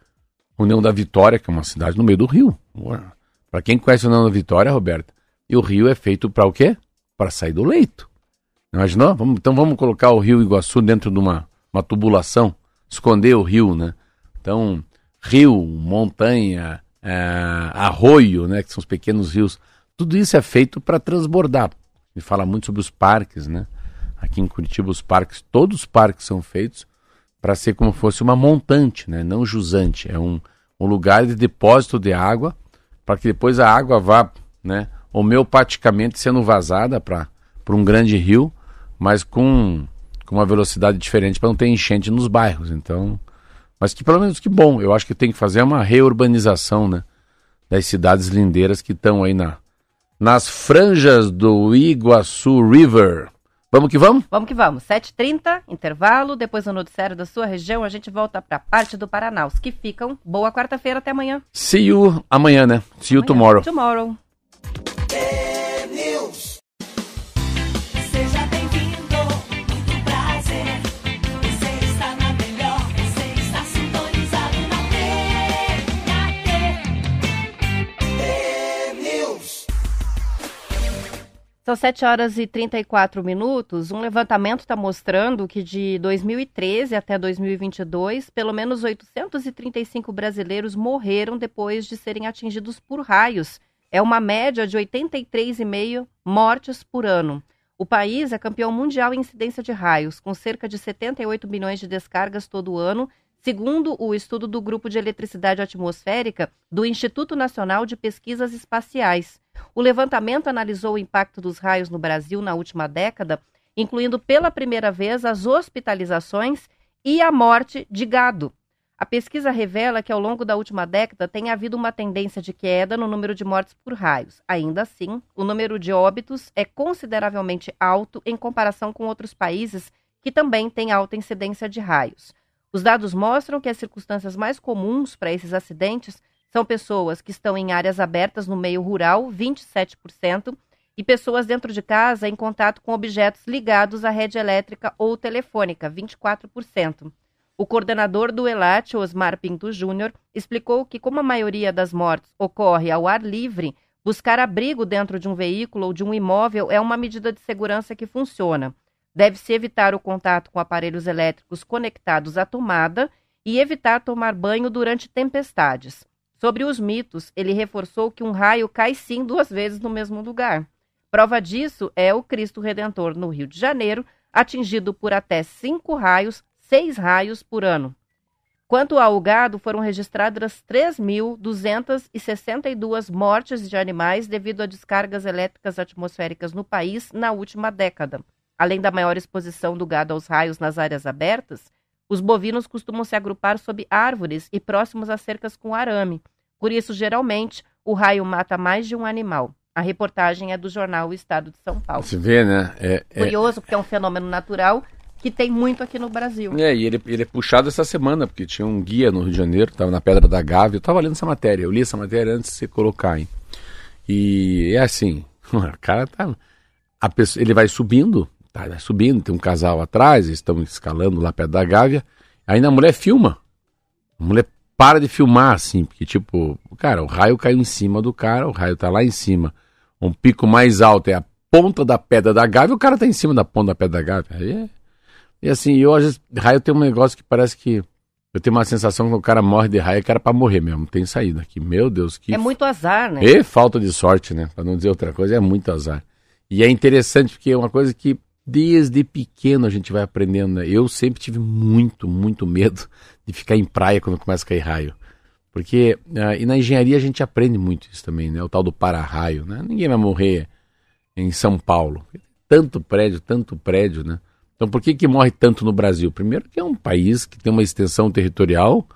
União da Vitória, que é uma cidade no meio do Rio. Para quem conhece União da Vitória, Roberta, e o Rio é feito para o quê? Para sair do leito. Imaginou? Vamos, então vamos colocar o Rio Iguaçu dentro de uma uma tubulação, esconder o rio, né? Então, rio, montanha, é, arroio, né, que são os pequenos rios, tudo isso é feito para transbordar. Me fala muito sobre os parques, né? Aqui em Curitiba, os parques, todos os parques são feitos para ser como fosse uma montante, né? não jusante. É um, um lugar de depósito de água para que depois a água vá né, homeopaticamente sendo vazada para um grande rio, mas com, com uma velocidade diferente para não ter enchente nos bairros. Então, mas que pelo menos que bom, eu acho que tem que fazer uma reurbanização né, das cidades lindeiras que estão aí na, nas franjas do Iguaçu River. Vamos que vamos? Vamos que vamos. 7h30, intervalo. Depois do noticiário da sua região, a gente volta para a parte do Paraná. Os que ficam, boa quarta-feira, até amanhã. See you amanhã, né? See you amanhã. tomorrow. Tomorrow. São 7 horas e 34 minutos. Um levantamento está mostrando que de 2013 até 2022, pelo menos 835 brasileiros morreram depois de serem atingidos por raios. É uma média de 83,5 mortes por ano. O país é campeão mundial em incidência de raios, com cerca de 78 milhões de descargas todo ano, segundo o estudo do Grupo de Eletricidade Atmosférica do Instituto Nacional de Pesquisas Espaciais. O levantamento analisou o impacto dos raios no Brasil na última década, incluindo pela primeira vez as hospitalizações e a morte de gado. A pesquisa revela que ao longo da última década tem havido uma tendência de queda no número de mortes por raios. Ainda assim, o número de óbitos é consideravelmente alto em comparação com outros países que também têm alta incidência de raios. Os dados mostram que as circunstâncias mais comuns para esses acidentes são pessoas que estão em áreas abertas no meio rural, 27%, e pessoas dentro de casa em contato com objetos ligados à rede elétrica ou telefônica, 24%. O coordenador do ELAT, Osmar Pinto Júnior, explicou que, como a maioria das mortes ocorre ao ar livre, buscar abrigo dentro de um veículo ou de um imóvel é uma medida de segurança que funciona. Deve-se evitar o contato com aparelhos elétricos conectados à tomada e evitar tomar banho durante tempestades. Sobre os mitos, ele reforçou que um raio cai sim duas vezes no mesmo lugar. Prova disso é o Cristo Redentor no Rio de Janeiro, atingido por até cinco raios, seis raios por ano. Quanto ao gado, foram registradas 3.262 mortes de animais devido a descargas elétricas atmosféricas no país na última década. Além da maior exposição do gado aos raios nas áreas abertas, os bovinos costumam se agrupar sob árvores e próximos a cercas com arame. Por isso, geralmente, o raio mata mais de um animal. A reportagem é do jornal O Estado de São Paulo. Se vê, né? É, é... Curioso, porque é um fenômeno natural que tem muito aqui no Brasil. É, e ele, ele é puxado essa semana, porque tinha um guia no Rio de Janeiro, estava na Pedra da Gávea, eu estava lendo essa matéria, eu li essa matéria antes de você colocar, hein? E é assim, <laughs> o cara tá... Pessoa, ele vai subindo, Tá, tá subindo, tem um casal atrás, estão escalando lá perto da Gávea. Aí a mulher filma. A mulher para de filmar, assim, porque, tipo, cara, o raio caiu em cima do cara, o raio tá lá em cima. Um pico mais alto é a ponta da pedra da Gávea, o cara tá em cima da ponta da pedra da Gávea. Aí é... E assim, eu às vezes, raio tem um negócio que parece que. Eu tenho uma sensação que o cara morre de raio, que era pra morrer mesmo. Tem saída aqui. Meu Deus, que. É muito azar, né? E falta de sorte, né? Pra não dizer outra coisa, é muito azar. E é interessante porque é uma coisa que desde pequeno a gente vai aprendendo. Né? Eu sempre tive muito, muito medo <laughs> de ficar em praia quando começa a cair raio. Porque, uh, e na engenharia a gente aprende muito isso também, né? O tal do para-raio, né? Ninguém vai morrer em São Paulo. Tanto prédio, tanto prédio, né? Então por que que morre tanto no Brasil? Primeiro que é um país que tem uma extensão territorial,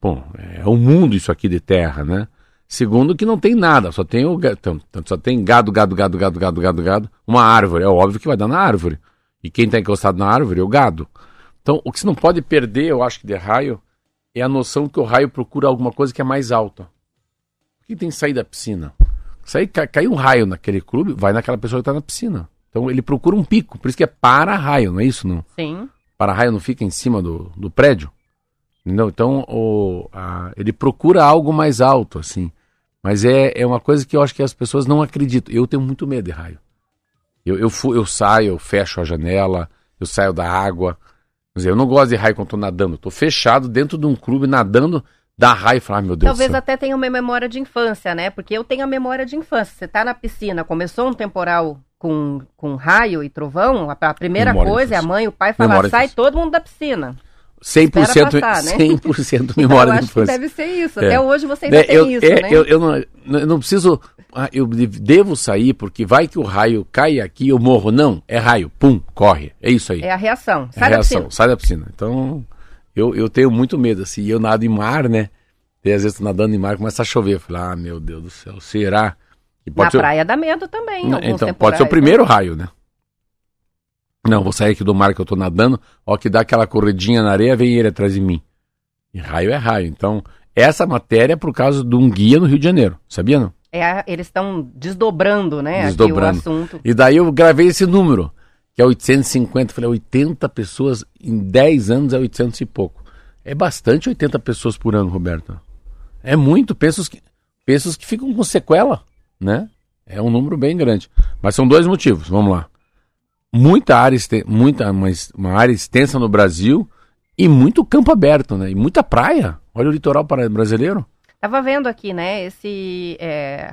bom, é o mundo isso aqui de terra, né? Segundo, que não tem nada, só tem o então, só tem gado, gado, gado, gado, gado, gado, gado, uma árvore. É óbvio que vai dar na árvore. E quem está encostado na árvore é o gado. Então, o que você não pode perder, eu acho que de raio, é a noção que o raio procura alguma coisa que é mais alta. Por que tem que sair da piscina? Sair, cair um raio naquele clube, vai naquela pessoa que está na piscina. Então ele procura um pico, por isso que é para-raio, não é isso? Não? Sim. Para-raio não fica em cima do, do prédio? Entendeu? Então o, a, ele procura algo mais alto, assim. Mas é, é uma coisa que eu acho que as pessoas não acreditam. Eu tenho muito medo de raio. Eu, eu, eu saio, eu fecho a janela, eu saio da água. Quer dizer, eu não gosto de raio quando tô nadando. Tô fechado dentro de um clube nadando, dá raio e fala, ah, meu Deus Talvez até tenha uma memória de infância, né? Porque eu tenho a memória de infância. Você tá na piscina, começou um temporal com, com raio e trovão, a, a primeira Memória coisa é a mãe e o pai falar, sai todo mundo da piscina. 100%, Espera passar, né? 100% memória então, que infância. deve ser isso. É. Até hoje você ainda É, tem eu, isso, é, né? eu, eu não, eu não preciso. ah, Eu de- devo sair porque vai que o raio cai aqui eu morro. Não, é raio. Pum, corre. É isso aí. É a reação. É Sai da reação. piscina. Sai da piscina. Então, eu, eu tenho muito medo. Assim, eu nado em mar, né? E às vezes nadando em mar começa a chover. Eu falo, ah, meu Deus do céu, será? E Na ser- praia dá medo também. Não, então, pode ser o né? primeiro raio, né? Não, vou sair aqui do mar que eu tô nadando, ó, que dá aquela corridinha na areia, vem ele atrás de mim. E raio é raio. Então, essa matéria é por causa de um guia no Rio de Janeiro, sabia não? É, eles estão desdobrando, né? aqui Desdobrando. o assunto. E daí eu gravei esse número, que é 850. Falei, 80 pessoas em 10 anos é 800 e pouco. É bastante 80 pessoas por ano, Roberto. É muito. Pensa os que, pensa os que ficam com sequela, né? É um número bem grande. Mas são dois motivos, vamos lá. Muita área, muita, uma, uma área extensa no Brasil e muito campo aberto, né? E muita praia. Olha o litoral brasileiro. Tava vendo aqui, né? Esse. é,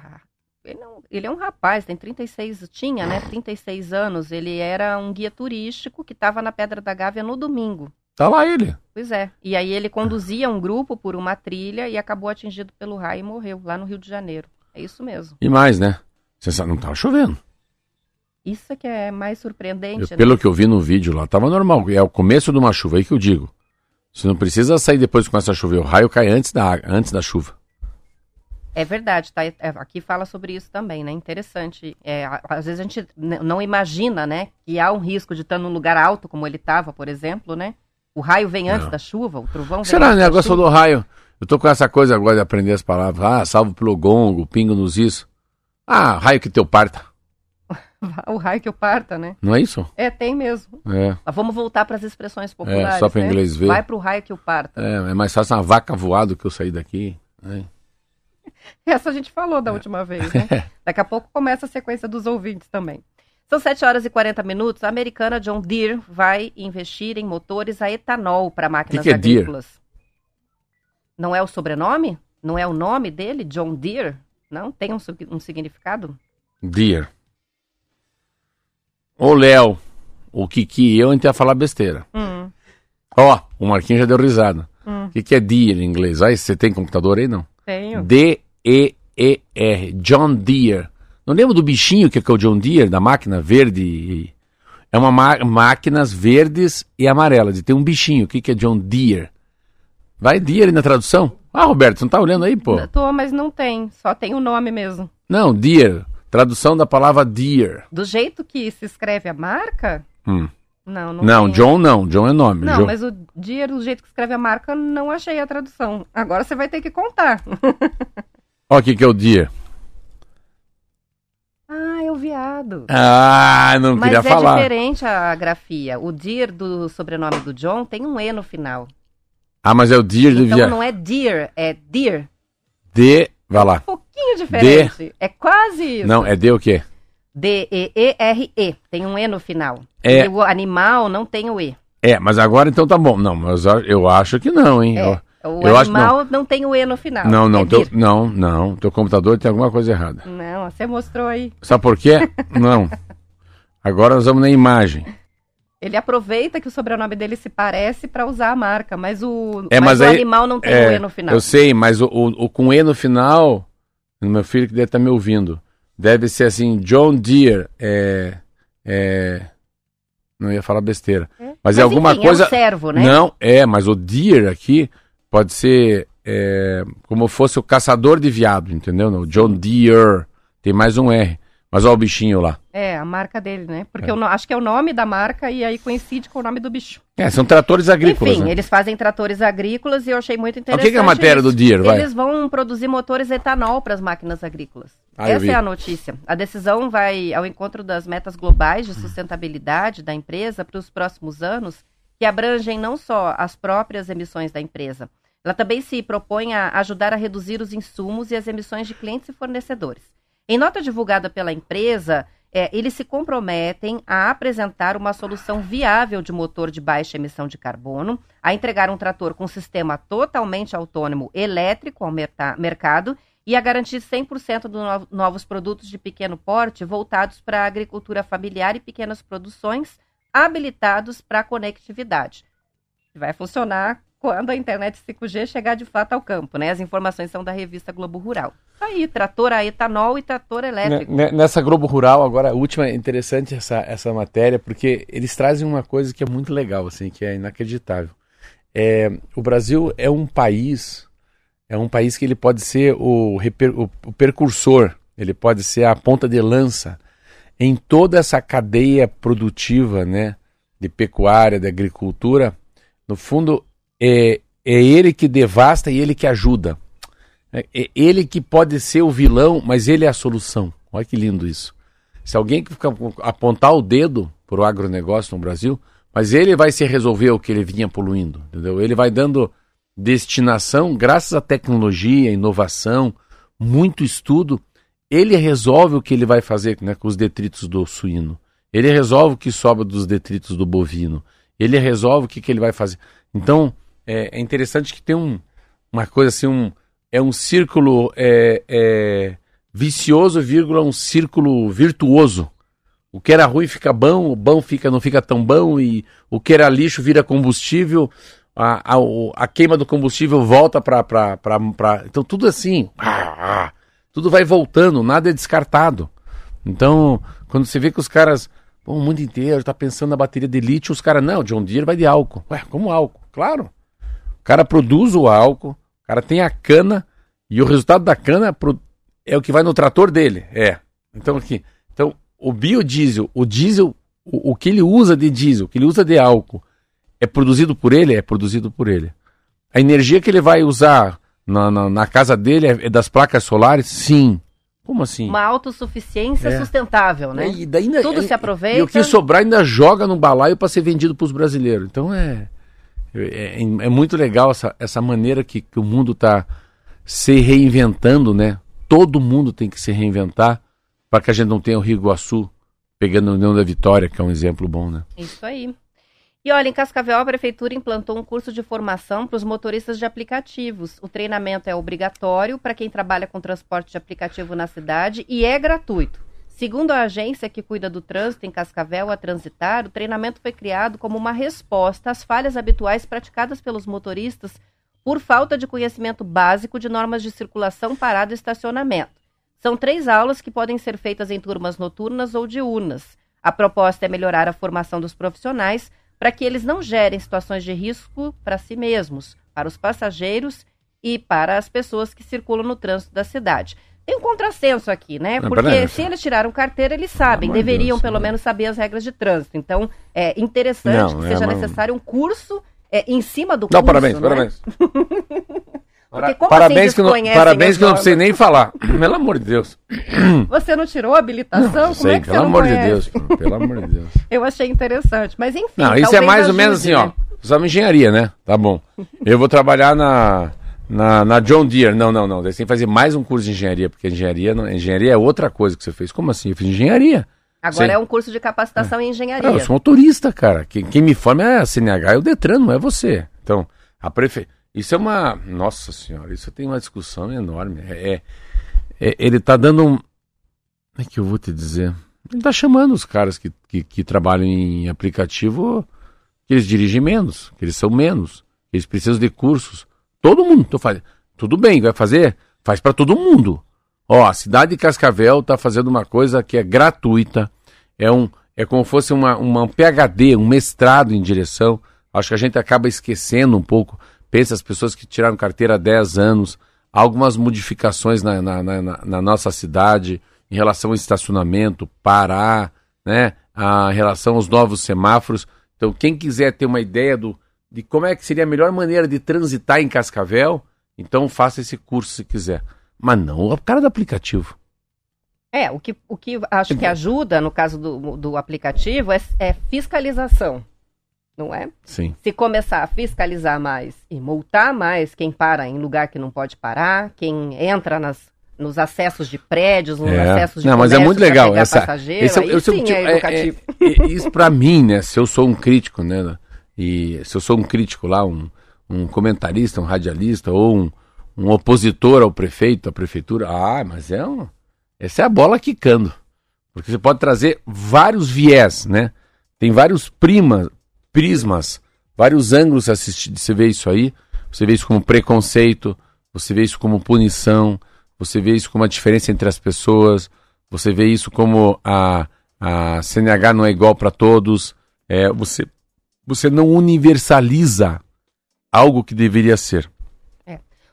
Ele, não- ele é um rapaz, tem 36, tinha, né? 36 anos. Ele era um guia turístico que estava na Pedra da Gávea no domingo. Tá lá ele. Pois é. E aí ele conduzia um grupo por uma trilha e acabou atingido pelo raio e morreu lá no Rio de Janeiro. É isso mesmo. E mais, né? Você sabe, não tava chovendo. Isso é que é mais surpreendente, Eu- né? pelo que eu vi no vídeo lá, tava normal. É o começo de uma chuva, aí que eu digo. Você não precisa sair depois que começa a chover. O raio cai antes da, antes da chuva. É verdade, tá? É, aqui fala sobre isso também, né? Interessante. É, às vezes a gente não imagina, né? Que há um risco de estar num lugar alto, como ele estava, por exemplo, né? O raio vem antes Não. da chuva, o trovão vem Será, antes né? Agora falou raio. Eu tô com essa coisa agora de aprender as palavras. Ah, salvo pelo gongo, pingo nos isso. Ah, raio que teu parta. <laughs> O raio que eu parta, né? Não é isso? É, tem mesmo. É. Mas vamos voltar para as expressões populares. É, só pra né? inglês ver. Vai pro raio que eu parta. É, é mais fácil uma vaca voar do que eu sair daqui. né? <laughs> Essa a gente falou da última vez, <laughs> né? Daqui a pouco começa a sequência dos ouvintes também. São 7 horas e 40 minutos. A americana John Deere vai investir em motores a etanol para máquinas que é Deere? agrícolas. Não é o sobrenome? Não é o nome dele? John Deere? Não? Tem um, um significado? Deer. Ô, Léo, o Kiki e eu, a gente ia falar besteira. Hum, Ó, o Marquinhos já deu risada. Hum. O que, que é Deere em inglês? Aí, você tem computador aí, não? tenho. D-E-E-R. John Deere. Não lembra do bichinho que é, que é o John Deere, da máquina verde? É uma ma máquinas verdes e amarelas. E tem um bichinho. O que, que é John Deere? Vai Deere na tradução? Ah, Roberto, você não tá olhando aí, pô? Tô, mas não tem. Só tem o nome mesmo. Não, Deere. Tradução da palavra Deere. Do jeito que se escreve a marca? Hum. Não, não Não, tem. John não. John é nome. Não, John- mas o Deere, do jeito que escreve a marca, não achei a tradução. Agora você vai ter que contar. Ó, o que, que é o Deere. ah, é o viado. Ah, não Mas queria é falar. diferente a grafia. O Deer do sobrenome do John tem um E no final. Ah, mas é o Deere do Então via... não é Deer, é Deer. D... Vai lá. Um pouquinho diferente. É quase isso. Não, é D o quê? D-E-E-R-E. Tem um E no final. É. E o animal não tem o E. É, mas agora então tá bom. Não, mas eu- acho que não, hein? É. Eu- O Eu animal não tem o E no final. Não, não, É teu, não, não. Teu computador tem alguma coisa errada. Não, você mostrou aí. Sabe por quê? <laughs> não. Agora nós vamos na imagem. Ele aproveita que o sobrenome dele se parece para usar a marca, mas o, É, mas mas o aí- animal não tem É, o E no final. Eu sei, mas o, o- o com E no final, meu filho que deve estar me ouvindo, deve ser assim, John Deere, é, é, não ia falar besteira, É. mas, é alguma enfim, coisa, É um servo, né? não, é, mas o Deere aqui pode ser é, como fosse o caçador de viado, entendeu? Não, John Deere, tem mais um R, mas olha o bichinho lá. É, a marca dele, né? Porque É. eu acho que é o nome da marca e aí coincide com o nome do bicho. É, são tratores agrícolas, Enfim, né? eles fazem tratores agrícolas e eu achei muito O interessante. que, que é a matéria isso. do Deere, vai? Eles vão produzir motores etanol para as máquinas agrícolas. Ah, Essa é a notícia. A decisão vai ao encontro das metas globais de sustentabilidade da empresa para os próximos anos, que abrangem não só as próprias emissões da empresa. Ela também se propõe a ajudar a reduzir os insumos e as emissões de clientes e fornecedores. Em nota divulgada pela empresa, é, eles se comprometem a apresentar uma solução viável de motor de baixa emissão de carbono, a entregar um trator com sistema totalmente autônomo elétrico ao mercado e a garantir 100% dos no novos produtos de pequeno porte voltados para a agricultura familiar e pequenas produções, habilitados para conectividade. Vai funcionar quando a internet 5G chegar de fato ao campo, né? As informações são da revista Globo Rural. Tá aí, trator a etanol e trator elétrico. Nessa Globo Rural, agora, a última, é interessante essa, essa matéria, porque eles trazem uma coisa que é muito legal, assim, que é inacreditável. É, o Brasil é um país, é um país que ele pode ser o, o, o percursor, ele pode ser a ponta de lança em toda essa cadeia produtiva, né, de pecuária, de agricultura, no fundo, é, é ele que devasta e ele que ajuda. É, é ele que pode ser o vilão, mas ele é a solução. Olha que lindo isso. Se alguém que apontar o dedo para o agronegócio no Brasil, mas ele vai se resolver o que ele vinha poluindo, entendeu? Ele vai dando destinação, graças à tecnologia, inovação, muito estudo, ele resolve o que ele vai fazer né, com os detritos do suíno. Ele resolve o que sobra dos detritos do bovino. Ele resolve o que, que ele vai fazer. Então, é, é interessante que tem um, uma coisa assim, um, é um círculo é, é, vicioso, vírgula, um círculo virtuoso. O que era ruim fica bom, o bom fica, não fica tão bom, e o que era lixo vira combustível, a, a, a queima do combustível volta para. Então, tudo assim, ah, ah, tudo vai voltando, nada é descartado. Então, quando você vê que os caras, o mundo inteiro está pensando na bateria de lítio, os caras, não, John Deere vai de álcool. Ué, como álcool? Claro. O cara produz o álcool, o cara tem a cana e o resultado da cana é o que vai no trator dele. É. Então aqui, então o biodiesel, o diesel, o, o que ele usa de diesel, o que ele usa de álcool, é produzido por ele, é produzido por ele. A energia que ele vai usar na, na, na casa dele é, é das placas solares, sim. Como assim? Uma autossuficiência é. sustentável, né? E daí ainda, Tudo é, se aproveita. E o que sobrar ainda joga no balaio para ser vendido para os brasileiros. Então é. É, é, é, muito legal essa, essa maneira que, que o mundo está se reinventando, né? Todo mundo tem que se reinventar para que a gente não tenha o Rio Iguaçu pegando a União da Vitória, que é um exemplo bom, né? Isso aí. E olha, em Cascavel, a Prefeitura implantou um curso de formação para os motoristas de aplicativos. O treinamento é obrigatório para quem trabalha com transporte de aplicativo na cidade e é gratuito. Segundo a agência que cuida do trânsito em Cascavel, a Transitar, o treinamento foi criado como uma resposta às falhas habituais praticadas pelos motoristas por falta de conhecimento básico de normas de circulação, parada e estacionamento. São três aulas que podem ser feitas em turmas noturnas ou diurnas. A proposta é melhorar a formação dos profissionais para que eles não gerem situações de risco para si mesmos, para os passageiros e para as pessoas que circulam no trânsito da cidade. Tem um contrassenso aqui, né? Porque se eles tiraram carteira, eles sabem, deveriam Deus, pelo né? menos saber as regras de trânsito. Então, é interessante não, que é, seja necessário um curso é, em cima do não, curso. Parabéns, né? parabéns. <laughs> parabéns assim que não, parabéns que eu não precisei nem falar. <clears throat> Pelo amor de Deus. <clears throat> Você não tirou a habilitação? Não, sei, é pelo amor de Deus. Pelo amor de Deus. <laughs> Eu achei interessante, mas enfim. Não, isso é mais ou menos assim, ó. Só engenharia, né? Tá bom. Eu vou trabalhar na na, na John Deere. Não, não, não. Você tem que fazer mais um curso de engenharia, porque engenharia, não, engenharia é outra coisa que você fez. Como assim? Eu fiz engenharia. Agora você... é um curso de capacitação é. em engenharia. eu sou motorista, cara. Quem, quem me forma é a CNH e o Detran, não é você. Então, a prefe... Isso é uma. Nossa senhora, isso tem uma discussão enorme. É, é, é ele está dando um. Como é que eu vou te dizer? Ele está chamando os caras que, que, que, trabalham em aplicativo que eles dirigem menos, que eles são menos, que eles precisam de cursos. Todo mundo. Tô fazendo. Tudo bem, vai fazer? Faz para todo mundo. Ó, a cidade de Cascavel está fazendo uma coisa que é gratuita. É um é como fosse uma, uma um PhD, um mestrado em direção. Acho que a gente acaba esquecendo um pouco. Pensa as pessoas que tiraram carteira há 10 anos, algumas modificações na, na, na, na nossa cidade em relação ao estacionamento, parar, né? A relação aos novos semáforos. Então, quem quiser ter uma ideia do, de como é que seria a melhor maneira de transitar em Cascavel, então faça esse curso se quiser. Mas não o cara do aplicativo. É, o que, o que acho que ajuda no caso do, do aplicativo é, é fiscalização, não é? Sim. Se começar a fiscalizar mais e multar mais quem para em lugar que não pode parar, quem entra nas, nos acessos de prédios, nos É. acessos de Não, mas é muito legal. Essa, esse é- sou- sim tipo, é é- é- é- isso pra mim, né? Se eu sou um crítico, né? E se eu sou um crítico lá, um, um comentarista, um radialista ou um, um opositor ao prefeito, à prefeitura, ah, mas é um, essa é a bola quicando. Porque você pode trazer vários viés, né? Tem vários primas, prismas, vários ângulos assistir, você vê isso aí. Você vê isso como preconceito, você vê isso como punição, você vê isso como a diferença entre as pessoas, você vê isso como a, a CNH não é igual para todos, é, você, você não universaliza algo que deveria ser.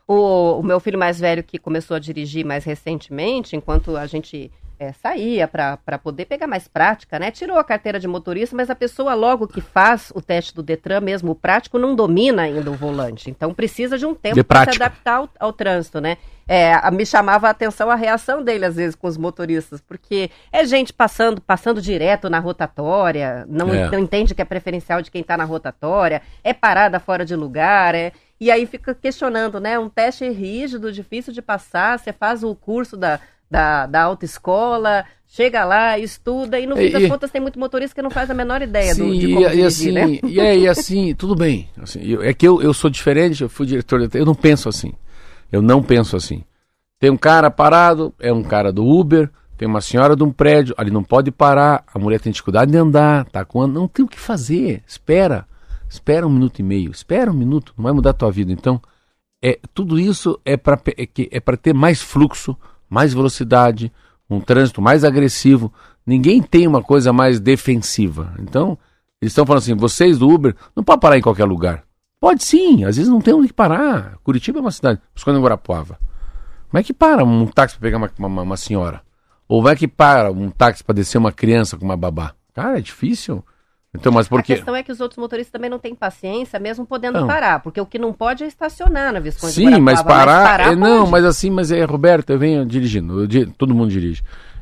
O, o meu filho mais velho, que começou a dirigir mais recentemente, enquanto a gente é, saía para poder pegar mais prática, né? Tirou a carteira de motorista, mas a pessoa logo que faz o teste do Detran, mesmo o prático, não domina ainda o volante. Então precisa de um tempo para se adaptar ao, ao trânsito, né? É, me chamava a atenção a reação dele, às vezes, com os motoristas, porque é gente passando, passando direto na rotatória, não, É. não entende que é preferencial de quem está na rotatória, é parada fora de lugar, é. E aí fica questionando, né? Um teste rígido, difícil de passar, você faz o curso da, da, da autoescola, chega lá, estuda, e no fim E- das e- contas tem muito motorista que não faz a menor ideia do, Sim, de e, como e dirigir, assim, né? e, é, e assim, tudo bem. Assim, eu- é que eu, eu sou diferente, eu fui diretor, de- eu não penso assim. Eu não penso assim. Tem um cara parado, é um cara do Uber, tem uma senhora de um prédio, ali não pode parar, a mulher tem dificuldade de andar, tá com não tem o que fazer, espera. Espera um minuto e meio, espera um minuto, não vai mudar a tua vida. Então, é, tudo isso é para é é para ter mais fluxo, mais velocidade, um trânsito mais agressivo. Ninguém tem uma coisa mais defensiva. Então, eles estão falando assim: vocês do Uber não podem parar em qualquer lugar. Pode sim, às vezes não tem onde parar. Curitiba é uma cidade, escolhendo Guarapuava. Como é que para um táxi para pegar uma, uma, uma senhora? Ou é que para um táxi para descer uma criança com uma babá? Cara, é difícil. Então, mas por A questão é que os outros motoristas também não têm paciência, mesmo podendo Não. parar, porque o que não pode é estacionar na Visconde de Sim, mas Guarapuava, parar. é, não, mas assim, mas é, Roberto, eu venho dirigindo. eu todo mundo dirige.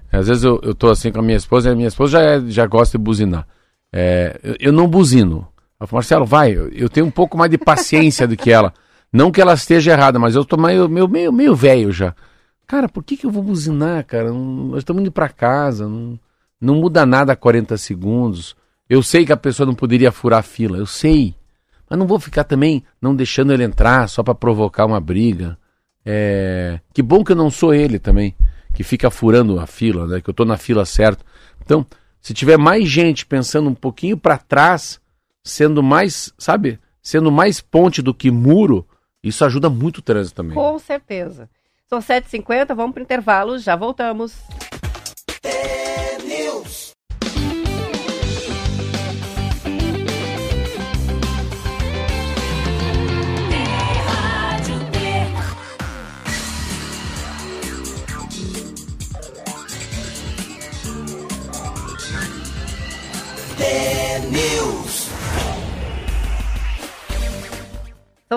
Às vezes eu, eu tô assim com a minha esposa, e a minha esposa já, é- já gosta de buzinar. É, eu, eu não buzino. Marcelo, vai, eu, tenho um pouco mais de paciência do que ela. Não que ela esteja errada, mas eu tô meio, meio, meio, meio velho já. Cara, por que, que eu vou buzinar, cara? Não- nós estamos indo para casa, não, não muda nada a 40 segundos. Eu sei que a pessoa não poderia furar a fila, eu sei. Mas não vou ficar também não deixando ele entrar só para provocar uma briga. É, Que bom que eu não sou ele também, que fica furando a fila, né? Que eu tô na fila certa. Então, se tiver mais gente pensando um pouquinho para trás, sendo mais, sabe, sendo mais ponte do que muro, isso ajuda muito o trânsito também. Com certeza. São 7h50, vamos para o intervalo, já voltamos.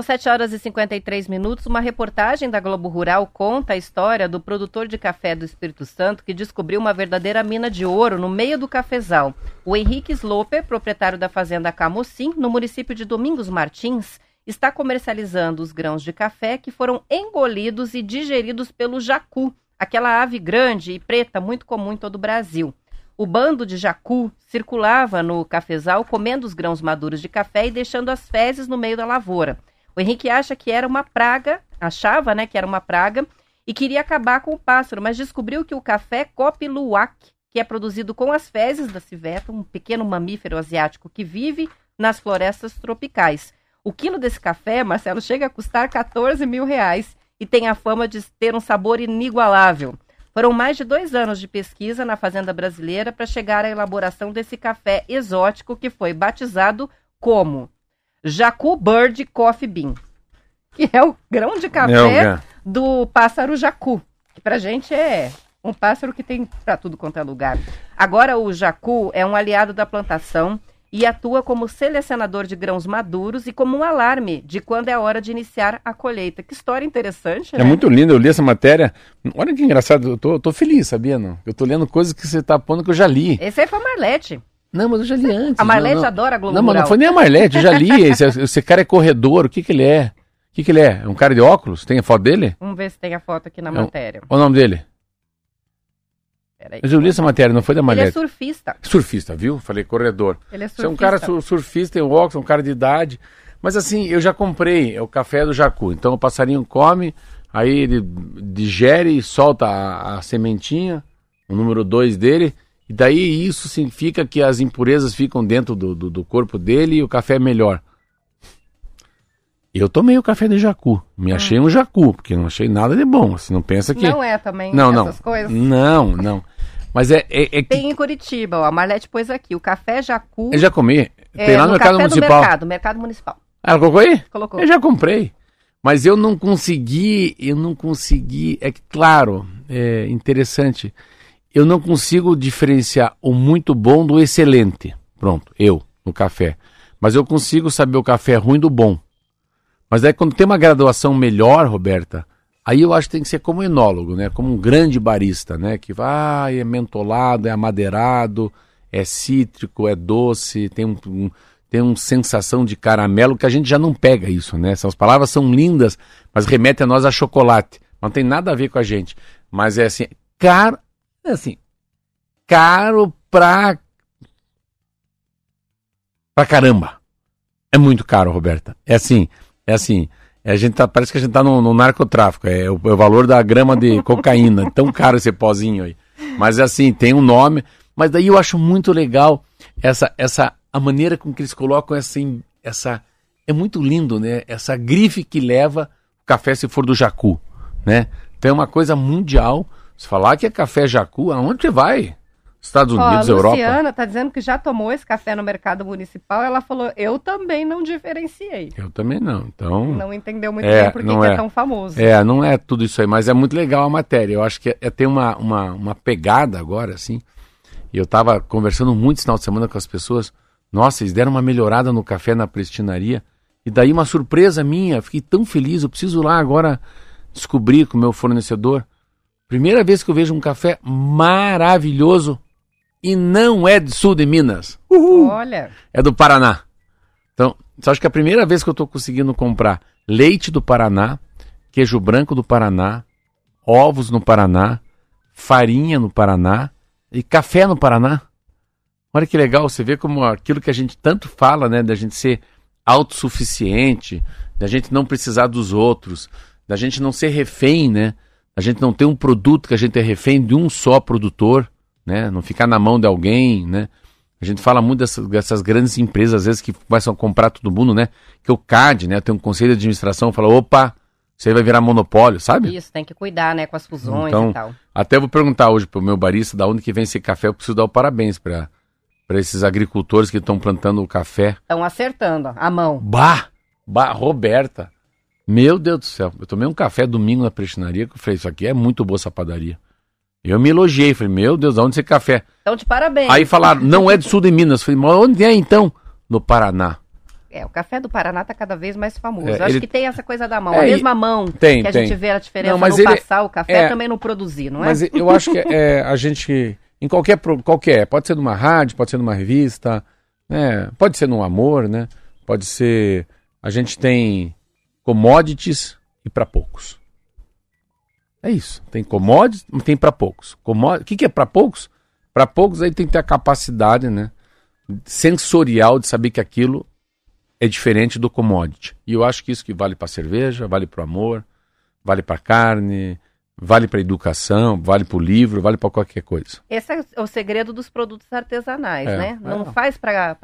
São 7 horas e 53 minutos. Uma reportagem da Globo Rural conta a história do produtor de café do Espírito Santo que descobriu uma verdadeira mina de ouro no meio do cafezal. O Henrique Sloper, proprietário da fazenda Camocim, no município de Domingos Martins, está comercializando os grãos de café que foram engolidos e digeridos pelo jacu, aquela ave grande e preta muito comum em todo o Brasil. O bando de jacu circulava no cafezal comendo os grãos maduros de café e deixando as fezes no meio da lavoura. O Henrique acha que era uma praga, achava, né, que era uma praga e queria acabar com o pássaro, mas descobriu que o café Kopi Luwak, que é produzido com as fezes da civeta, um pequeno mamífero asiático que vive nas florestas tropicais. O quilo desse café, Marcelo, chega a custar 14 mil reais e tem a fama de ter um sabor inigualável. Foram mais de dois anos de pesquisa na fazenda brasileira para chegar à elaboração desse café exótico que foi batizado como Jacu Bird Coffee Bean, que é o grão de café É o do pássaro jacu, que pra gente é um pássaro que tem para tudo quanto é lugar. Agora o jacu é um aliado da plantação e atua como selecionador de grãos maduros e como um alarme de quando é a hora de iniciar a colheita. Que história interessante, É né? muito lindo, eu li essa matéria. Olha que engraçado, eu tô, tô feliz, sabia? Não? Eu tô lendo coisas que você tá pondo que eu já li. Esse aí foi a Marlete. Não, mas eu já li <laughs> antes. A Marlete não, não. adora a Globo Não, mas não Rural. foi nem a Marlete, eu já li. <laughs> Esse, esse cara é corredor, o que que ele é? que, que ele é? É um cara de óculos? Tem a foto dele? Vamos ver se tem a foto aqui na um- matéria. Qual o nome dele? Peraí. Mas eu li essa matéria, não foi da Ele é surfista. Surfista, viu? Falei corredor. Ele é Você é surfista. um cara sur- surfista, tem óculos, um cara de idade. Mas assim, eu já comprei é o café do jacu. Então o passarinho come, aí ele digere e solta a, a sementinha, o número 2 dele. E daí isso significa que as impurezas ficam dentro do, do, do corpo dele e o café é melhor. Eu tomei o café de jacu. Me achei um jacu, porque não achei nada de bom. Você não pensa que. Não é também não, não. essas coisas? Não, não. Mas é, é, é que. Tem em Curitiba, ó, a Marlete pôs aqui, o café Jacu. Eu já comi. é, Tem lá no, mercado café municipal. do mercado, mercado municipal. Ah, ela colocou aí? Colocou. Eu já comprei. Mas eu não consegui, eu não consegui. É que, claro, é interessante. Eu não consigo diferenciar o muito bom do excelente. Pronto, eu, no café. Mas eu consigo saber o café ruim do bom. Mas daí quando tem uma graduação melhor, Roberta, aí eu acho que tem que ser como enólogo, né? Como um grande barista, né? Que vai, é mentolado, é amadeirado, é cítrico, é doce, tem um, um- tem uma sensação de caramelo que a gente já não pega isso, né? Essas palavras são lindas, mas remetem a nós a chocolate. Não tem nada a ver com a gente. Mas é assim, caro, é assim, caro pra pra caramba. É muito caro, Roberta. É assim, é assim. A gente tá, parece que a gente tá no, no narcotráfico. É o, é o valor da grama de <laughs> cocaína. Tão caro esse pozinho aí. Mas é assim, tem um nome. Mas daí eu acho muito legal essa, essa a maneira com que eles colocam essa, essa. É muito lindo, né? Essa grife que leva o café se for do Jacu, né? Então é uma coisa mundial. Se falar que é café Jacu, aonde você vai? Estados Ó, Unidos, a Europa. Luciana tá dizendo que já tomou esse café no mercado municipal. Ela falou, eu também não diferenciei. Eu também não. Então. Não entendeu muito É, bem por que é. é. tão famoso. É, não é tudo isso aí, mas é muito legal a matéria. Eu acho que é, é- tem uma, uma, uma pegada agora, assim. E eu tava conversando muito esse final de semana com as pessoas. Nossa, eles deram uma melhorada no café na prestinaria. E daí uma surpresa minha, fiquei tão feliz. Eu preciso lá agora descobrir com o meu fornecedor. Primeira vez que eu vejo um café maravilhoso e não é do sul de Minas. Olha, É do Paraná. Então, só acho que é a primeira vez que eu estou conseguindo comprar leite do Paraná, queijo branco do Paraná, ovos no Paraná, farinha no Paraná e café no Paraná. Olha que legal, você vê como aquilo que a gente tanto fala, né, da gente ser autossuficiente, da gente não precisar dos outros, da gente não ser refém, né? A gente não ter um produto que a gente é refém de um só produtor, né? Não ficar na mão de alguém, né? A gente fala muito dessas, dessas grandes empresas, às vezes, que começam a comprar todo mundo, né? Que o CAD, né? Tem um conselho de administração, fala, opa, você vai virar monopólio, sabe? isso, tem que cuidar, né, com as fusões Então, e tal. Até vou perguntar hoje pro meu barista da onde que vem esse café, eu preciso dar o parabéns para para esses agricultores que estão plantando o café. Estão acertando, ó, a mão. Bah, bah, Roberta. Meu Deus do céu, eu tomei um café domingo na prestinaria que eu falei, isso aqui é muito boa essa padaria. Eu me elogiei, falei, meu Deus, aonde esse café? Então, de parabéns. Aí falaram, não é do sul de Minas. Falei, mas onde é então? No Paraná. É, o café do Paraná tá cada vez mais famoso. É, Acho ele- que tem essa coisa da mão. É, a mesma mão Tem, que a tem. gente vê a diferença Não, mas no ele- passar o café é. também no produzir, não é? Mas eu acho que é, a gente, em qualquer, qualquer, pode ser numa rádio, pode ser numa revista, né? pode ser num amor, né? Pode ser, a gente tem commodities e para poucos. É isso, tem commodities, tem para poucos. Commod... O que, que é para poucos? Para poucos aí tem que ter a capacidade, né? Sensorial de saber que aquilo é diferente do commodity. E eu acho que isso que vale para cerveja, vale para amor, vale para carne, vale para educação, vale para o livro, vale para qualquer coisa. Esse é o segredo dos produtos artesanais, É, né? Não é. faz para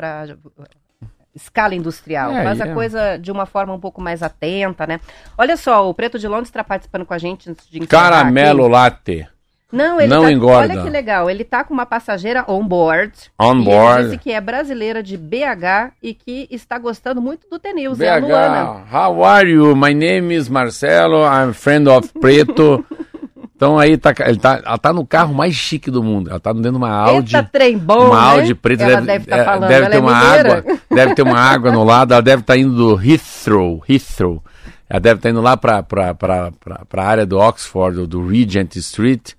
escala industrial, É, faz e a é. coisa de uma forma um pouco mais atenta, né? Olha só, o Preto de Londres está participando com a gente antes de Caramelo aqui. latte. Não, ele não tá, engorda. Olha que legal, ele tá com uma passageira on board. On board. ele disse que é brasileira de BH e que está gostando muito do Tenils, é a Luana. BH, how are you? My name is Marcelo, I'm friend of Preto. <laughs> então aí tá, ele tá, ela tá no carro mais chique do mundo. Ela tá dentro de uma Audi. Eita, trem bom, uma né? Audi preta Ela deve, deve estar é, falando, deve ter é uma mineira. água, deve ter uma água no lado, ela deve estar indo do Heathrow, Heathrow. Ela deve estar indo lá para para a área do Oxford, ou do Regent Street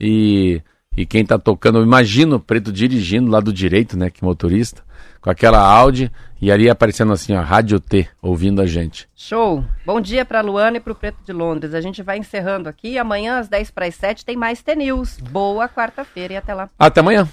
e E quem tá tocando, imagina o Preto dirigindo lá do direito, né, que motorista, com aquela Audi e ali aparecendo assim, ó, Rádio T, ouvindo a gente. Show! Bom dia para Luana e para o Preto de Londres. A gente vai encerrando aqui. Amanhã às 10 para as 7 tem mais T-News. Boa quarta-feira e até lá. Até amanhã.